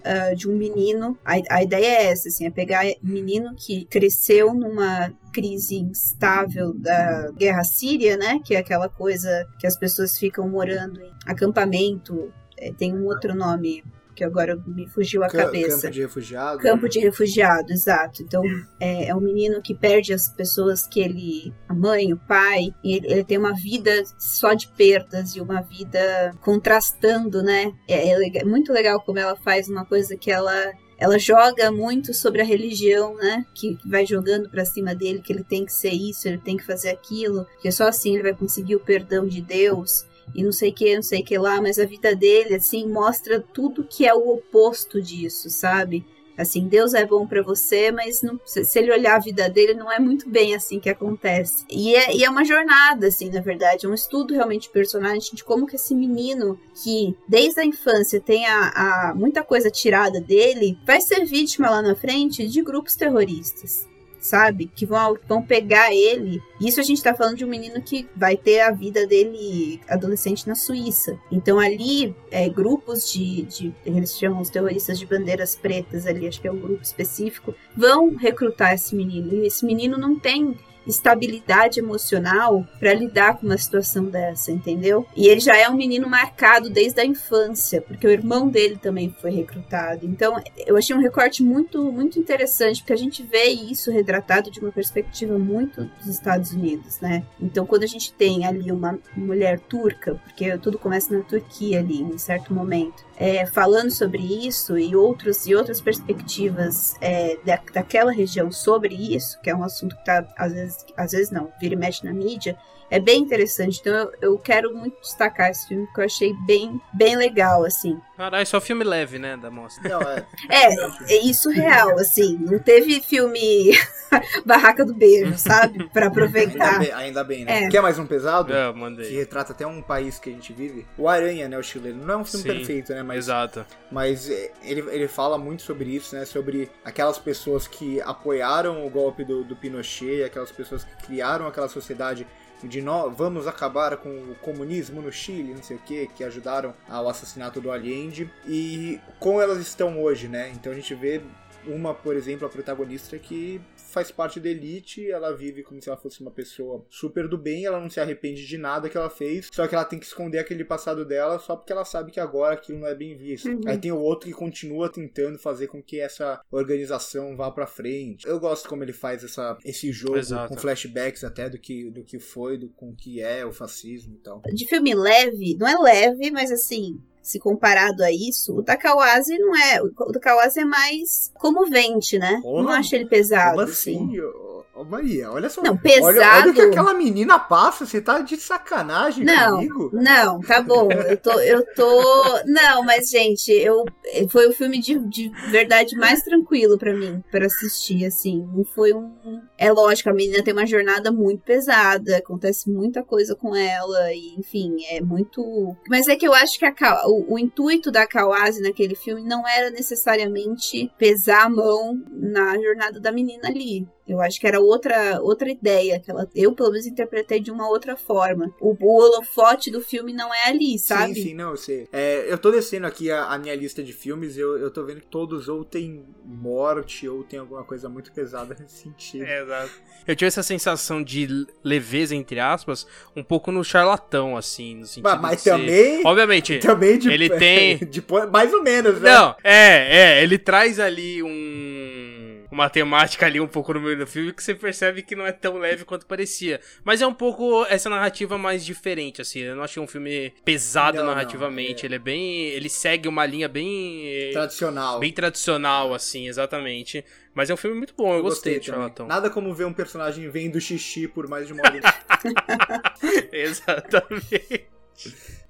Speaker 3: ah, de um menino. A, a ideia é essa, assim, é pegar menino que cresceu numa crise instável da guerra síria, né? Que é aquela coisa que as pessoas ficam morando em acampamento. é, tem um outro nome que agora me fugiu a
Speaker 2: Ca-
Speaker 3: cabeça.
Speaker 2: campo de refugiado
Speaker 3: Campo de refugiado, exato. Então, é, é um menino que perde as pessoas que ele. a mãe, o pai, e ele, ele tem uma vida só de perdas e uma vida contrastando, né? É, é lega- muito legal como ela faz uma coisa que ela. Ela joga muito sobre a religião, né? Que vai jogando pra cima dele que ele tem que ser isso, ele tem que fazer aquilo, que só assim ele vai conseguir o perdão de Deus e não sei que, não sei que lá, mas a vida dele, assim, mostra tudo que é o oposto disso, sabe? Assim, Deus é bom pra você, mas não- se, ele olhar a vida dele, não é muito bem assim que acontece. E é, e é uma jornada, assim, na verdade, é um estudo realmente personagem de como que esse menino, que desde a infância tem a, a- muita coisa tirada dele, vai ser vítima lá na frente de grupos terroristas sabe? Que vão, vão pegar ele. Isso a gente tá falando de um menino que vai ter a vida dele adolescente na Suíça. Então ali, é, grupos de, de. Eles chamam os terroristas de bandeiras pretas ali, acho que é um grupo específico, vão recrutar esse menino. E esse menino não tem estabilidade emocional para lidar com uma situação dessa, entendeu? E ele já é um menino marcado desde a infância, porque o irmão dele também foi recrutado. Então, eu achei um recorte muito muito interessante, porque a gente vê isso retratado de uma perspectiva muito dos Estados Unidos, né? Então, quando a gente tem ali uma mulher turca, porque tudo começa na Turquia ali, em certo momento, é, falando sobre isso e outros e outras perspectivas é, da, daquela região sobre isso, que é um assunto que tá às vezes, às vezes não, vira e mexe na mídia, é bem interessante. Então eu, eu quero muito destacar esse filme que eu achei bem, bem legal, assim.
Speaker 1: Caralho, só filme leve, né, da mostra.
Speaker 2: Não, é.
Speaker 3: É, é isso real, assim. Não teve filme Barraca do Beijo, sabe? Pra
Speaker 2: Ainda
Speaker 3: aproveitar.
Speaker 2: bem, ainda bem, né?
Speaker 3: É.
Speaker 2: Quer mais um pesado?
Speaker 1: É,
Speaker 2: Que
Speaker 1: mandei.
Speaker 2: retrata até um país que a gente vive. O Aranha, né? O chileno. Não é um filme
Speaker 1: Sim,
Speaker 2: perfeito, né? Mas,
Speaker 1: Exato.
Speaker 2: mas é, ele, ele fala muito sobre isso, né? Sobre aquelas pessoas que apoiaram o golpe do, do Pinochet, aquelas pessoas que criaram aquela sociedade de no, vamos acabar com o comunismo no Chile, não sei o que, que ajudaram ao assassinato do Allende, e como elas estão hoje, né? Então a gente vê uma, por exemplo, a protagonista que faz parte da elite, ela vive como se ela fosse uma pessoa super do bem, ela não se arrepende de nada que ela fez, só que ela tem que esconder aquele passado dela só porque ela sabe que agora aquilo não é bem visto. Uhum. Aí tem o outro que continua tentando fazer com que essa organização vá para frente. Eu gosto como ele faz essa, esse jogo Exato. com flashbacks até do que, do que foi, do com que é o fascismo e tal.
Speaker 3: De filme leve, não é leve, mas assim, se comparado a isso, o Takawase não é. O Takawase é mais comovente, né? Porra, não acho ele pesado. Como assim? assim.
Speaker 2: Ô, Maria, olha só.
Speaker 3: Não, pesado. Olha, olha
Speaker 2: o que aquela menina passa, você tá de sacanagem
Speaker 3: não,
Speaker 2: comigo?
Speaker 3: Não, tá bom. Eu tô. Eu tô. Não, mas, gente, eu. Foi o filme de, de verdade mais tranquilo para mim, para assistir, assim. Não foi um. É lógico, a menina tem uma jornada muito pesada, acontece muita coisa com ela, e, enfim, é muito. Mas é que eu acho que a, o, o intuito da Kawase naquele filme não era necessariamente pesar a mão na jornada da menina ali. Eu acho que era outra, outra ideia, que ela, eu pelo menos interpretei de uma outra forma. O, o holofote do filme não é ali, sabe?
Speaker 2: Sim, sim, não, eu sei. É, eu tô descendo aqui a, a, minha lista de filmes, eu, eu tô vendo que todos ou tem morte ou tem alguma coisa muito pesada nesse sentido.
Speaker 1: É, exato. Eu tive essa sensação de leveza, entre aspas, um pouco no charlatão, assim, no sentido
Speaker 2: Mas, mas também...
Speaker 1: Ser... Obviamente,
Speaker 2: também de,
Speaker 1: ele tem...
Speaker 2: De, mais ou menos, né?
Speaker 1: Não, é, é, ele traz ali um uma temática ali um pouco no meio do filme que você percebe que não é tão leve quanto parecia. Mas é um pouco essa narrativa mais diferente, assim. Eu não achei um filme pesado não, narrativamente. Não, é. Ele é bem. Ele segue uma linha bem.
Speaker 2: Tradicional.
Speaker 1: Bem tradicional, assim, exatamente. Mas é um filme muito bom, eu, eu gostei, gostei de Charlatão.
Speaker 2: Nada como ver um personagem vendo xixi por mais de uma hora.
Speaker 1: Exatamente.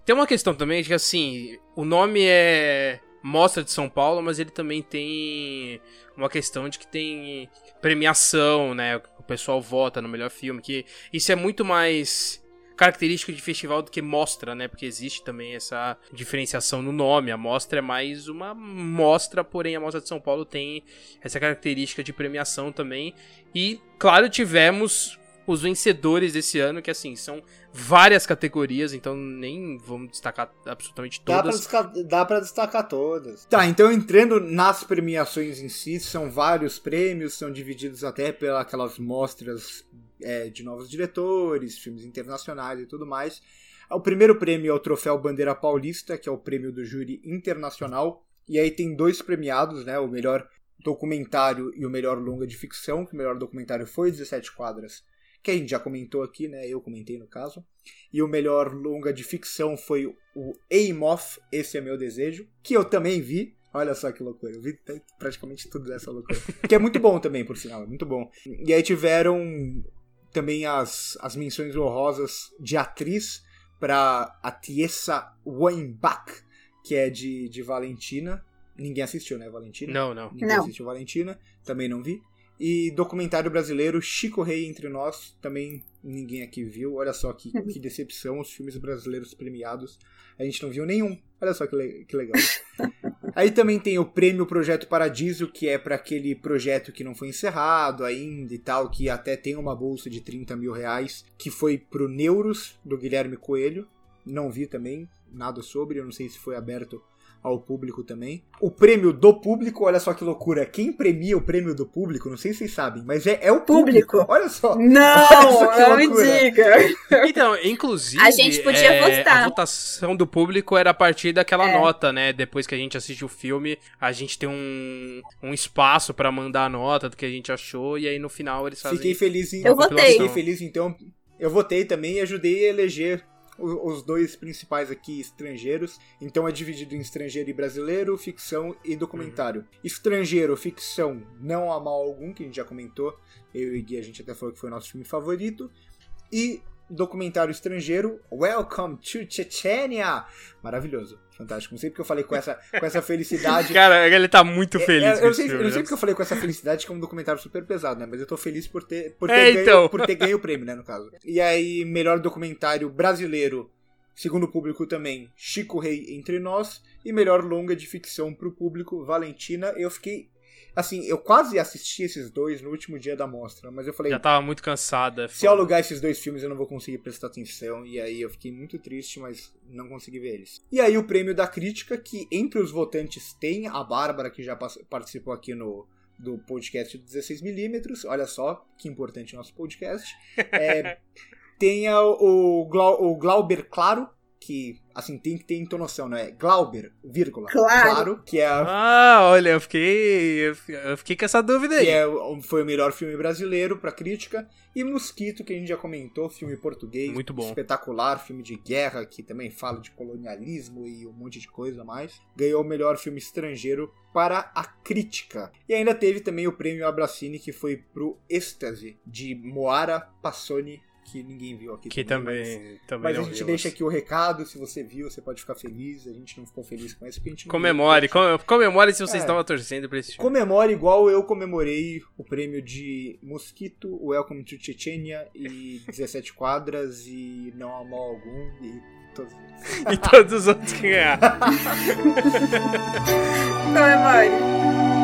Speaker 1: Tem uma questão também de que, assim, o nome é Mostra de São Paulo, mas ele também tem uma questão de que tem premiação, né? O pessoal vota no melhor filme, que isso é muito mais característico de festival do que mostra, né? Porque existe também essa diferenciação no nome. A mostra é mais uma mostra, porém a Mostra de São Paulo tem essa característica de premiação também. E, claro, tivemos os vencedores desse ano, que assim, são várias categorias, então nem vamos destacar absolutamente todas.
Speaker 2: Dá pra, destacar todas. Tá, então entrando nas premiações em si, são vários prêmios, são divididos até pelas mostras é, de novos diretores, filmes internacionais e tudo mais. O primeiro prêmio é o Troféu Bandeira Paulista, que é o prêmio do júri internacional. E aí tem dois premiados, né? O melhor documentário e o melhor longa de ficção, que o melhor documentário foi 17 quadras que a gente já comentou aqui, né? Eu comentei no caso. E o melhor longa de ficção foi o Aim Off, Esse é Meu Desejo, que eu também vi. Olha só que loucura, eu vi praticamente tudo dessa loucura. que é muito bom também, por sinal, é muito bom. E aí tiveram também as, as menções honrosas de atriz para a Tiesa Weinbach, que é de, de Valentina. Ninguém assistiu, né, Valentina?
Speaker 1: Não, não.
Speaker 2: Ninguém
Speaker 3: não.
Speaker 2: assistiu Valentina, também não vi. E documentário brasileiro, Chico Rei Entre Nós, também ninguém aqui viu. Olha só que, que decepção, os filmes brasileiros premiados. A gente não viu nenhum. Olha só que, le que legal. Aí também tem o Prêmio Projeto Paradiso, que é para aquele projeto que não foi encerrado ainda e tal, que até tem uma bolsa de 30 mil reais, que foi pro Neuros, do Guilherme Coelho. Não vi também nada sobre, eu não sei se foi aberto ao público também. O prêmio do público, olha só que loucura. Quem premia o prêmio do público, não sei se vocês sabem, mas é, é o público. público. Olha só.
Speaker 3: Não, não me diga.
Speaker 1: Então, inclusive.
Speaker 3: A gente podia é, votar.
Speaker 1: A votação do público era a partir daquela é. nota, né? Depois que a gente assiste o filme, a gente tem um, um espaço para mandar a nota do que a gente achou, e aí no final eles fazem.
Speaker 2: Fiquei feliz em.
Speaker 3: Eu votei.
Speaker 2: Fiquei feliz, então. Eu votei também e ajudei a eleger os dois principais aqui estrangeiros. Então é dividido em estrangeiro e brasileiro, ficção e documentário. Uhum. Estrangeiro, ficção, não há mal algum, que a gente já comentou. Eu e Gui, a gente até falou que foi o nosso filme favorito. E documentário estrangeiro, Welcome to Chechnya! Maravilhoso, fantástico. Não sei porque eu falei com essa, com essa felicidade.
Speaker 1: Cara, ele tá muito é, feliz. É,
Speaker 2: eu, sei, eu não sei porque eu falei com essa felicidade, que é um documentário super pesado, né? Mas eu tô feliz por ter, por ter, é, ganho, então. por ter ganho o prêmio, né, no caso. E aí, melhor documentário brasileiro, segundo o público também, Chico Rei Entre Nós. E melhor longa de ficção pro público, Valentina. Eu fiquei assim, eu quase assisti esses dois no último dia da mostra, mas eu falei.
Speaker 1: Já tava muito cansada.
Speaker 2: Se eu alugar esses dois filmes, eu não vou conseguir prestar atenção. E aí eu fiquei muito triste, mas não consegui ver eles. E aí o prêmio da crítica, que entre os votantes tem a Bárbara, que já participou aqui no, do podcast 16mm. Olha só que importante o nosso podcast. É, tem o, o Glauber Claro, que, assim, tem que ter entonação, não é? Glauber, vírgula.
Speaker 3: Claro.
Speaker 2: claro que é a...
Speaker 1: Ah, olha, eu fiquei. Eu fiquei com essa dúvida aí.
Speaker 2: Que é, foi o melhor filme brasileiro pra crítica. E Mosquito, que a gente já comentou, filme português.
Speaker 1: Muito bom.
Speaker 2: Espetacular, filme de guerra, que também fala de colonialismo e um monte de coisa a mais. Ganhou o melhor filme estrangeiro para a crítica. E ainda teve também o prêmio Abracine, que foi pro Êxtase, de Moara Passoni que ninguém viu aqui.
Speaker 1: Que também. Mas, também
Speaker 2: mas a gente viu, deixa aqui o recado. Se você viu, você pode ficar feliz. A gente não ficou feliz com isso porque a gente
Speaker 1: Comemore, com, comemore se você é, estava torcendo pra esse.
Speaker 2: Comemore igual eu comemorei o prêmio de Mosquito, Welcome to Chechnya e 17 quadras e Não Há Mal Algum e todos,
Speaker 1: e todos os outros que ganharam.
Speaker 3: Comemore.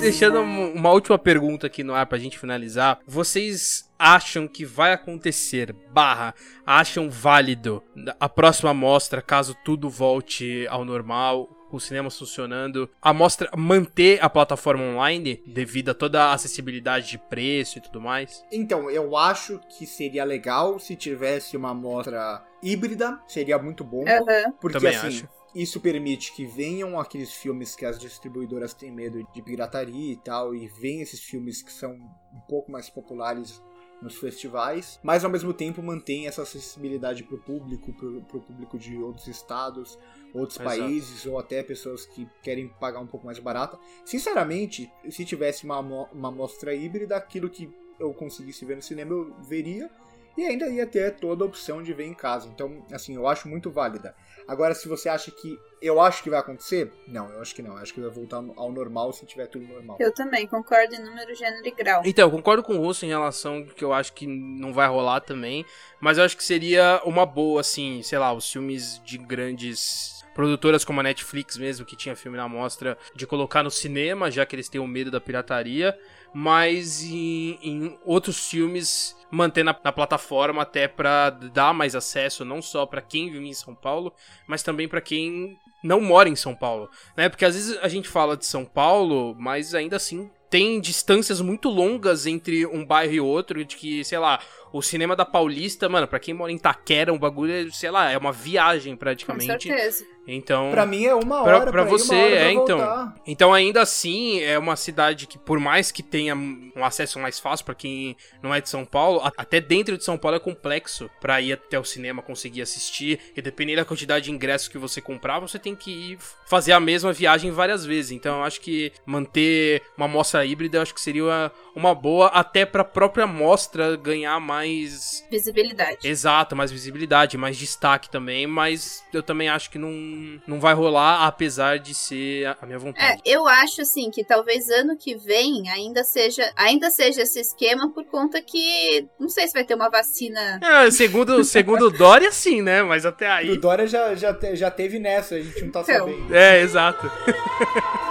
Speaker 1: Deixando uma última pergunta aqui no ar pra gente finalizar. Vocês acham que vai acontecer, barra, acham válido a próxima mostra, caso tudo volte ao normal, com o cinema funcionando, a mostra manter a plataforma online devido a toda a acessibilidade de preço e tudo mais?
Speaker 2: Então, eu acho que seria legal se tivesse uma mostra híbrida, seria muito bom.
Speaker 3: Uhum.
Speaker 2: Porque
Speaker 1: Também
Speaker 2: assim,
Speaker 1: acho.
Speaker 2: Isso permite que venham aqueles filmes que as distribuidoras têm medo de pirataria e tal, e venham esses filmes que são um pouco mais populares nos festivais, mas ao mesmo tempo mantém essa acessibilidade para o público, para o público de outros estados, outros Exato. países ou até pessoas que querem pagar um pouco mais barata. Sinceramente, se tivesse uma, uma mostra híbrida, aquilo que eu conseguisse ver no cinema eu veria e ainda ia ter toda a opção de ver em casa. Então, assim, eu acho muito válida. Agora, se você acha que eu acho que vai acontecer, não, eu acho que não. Eu acho que vai voltar ao normal se tiver tudo normal.
Speaker 3: Eu também concordo em número, gênero e grau.
Speaker 1: Então, eu concordo com o Russo em relação que eu acho que não vai rolar também, mas eu acho que seria uma boa, assim, sei lá, os filmes de grandes produtoras como a Netflix mesmo, que tinha filme na mostra, de colocar no cinema, já que eles têm o medo da pirataria, mas em, em outros filmes manter na, na, plataforma até para dar mais acesso não só para quem vive em São Paulo, mas também para quem não mora em São Paulo, né? Porque às vezes a gente fala de São Paulo, mas ainda assim tem distâncias muito longas entre um bairro e outro, de que, sei lá, o cinema da Paulista, mano, pra quem mora em Taquera, um bagulho, sei lá, é uma viagem praticamente.
Speaker 3: Com certeza.
Speaker 1: Então.
Speaker 2: Pra mim é uma hora.
Speaker 1: Pra, pra, você,
Speaker 2: hora
Speaker 1: é,
Speaker 2: então.
Speaker 1: Voltar. Então, ainda assim, é uma cidade que, por mais que tenha um acesso mais fácil para quem não é de São Paulo, até dentro de São Paulo é complexo pra ir até o cinema conseguir assistir. E dependendo da quantidade de ingressos que você comprar, você tem que ir fazer a mesma viagem várias vezes. Então, eu acho que manter uma mostra híbrida, eu acho que seria uma, uma boa, até pra própria mostra ganhar mais.
Speaker 3: Visibilidade.
Speaker 1: Exato, mais visibilidade, mais destaque também. Mas eu também acho que não não vai rolar, apesar de ser a minha vontade.
Speaker 3: É, eu acho assim que talvez ano que vem ainda seja, ainda seja esse esquema por conta que não sei se vai ter uma vacina.
Speaker 1: É, segundo, segundo o Dória, sim, né? Mas até aí.
Speaker 2: O Dória já, já, já teve nessa, a gente não tá então. sabendo.
Speaker 1: É, exato.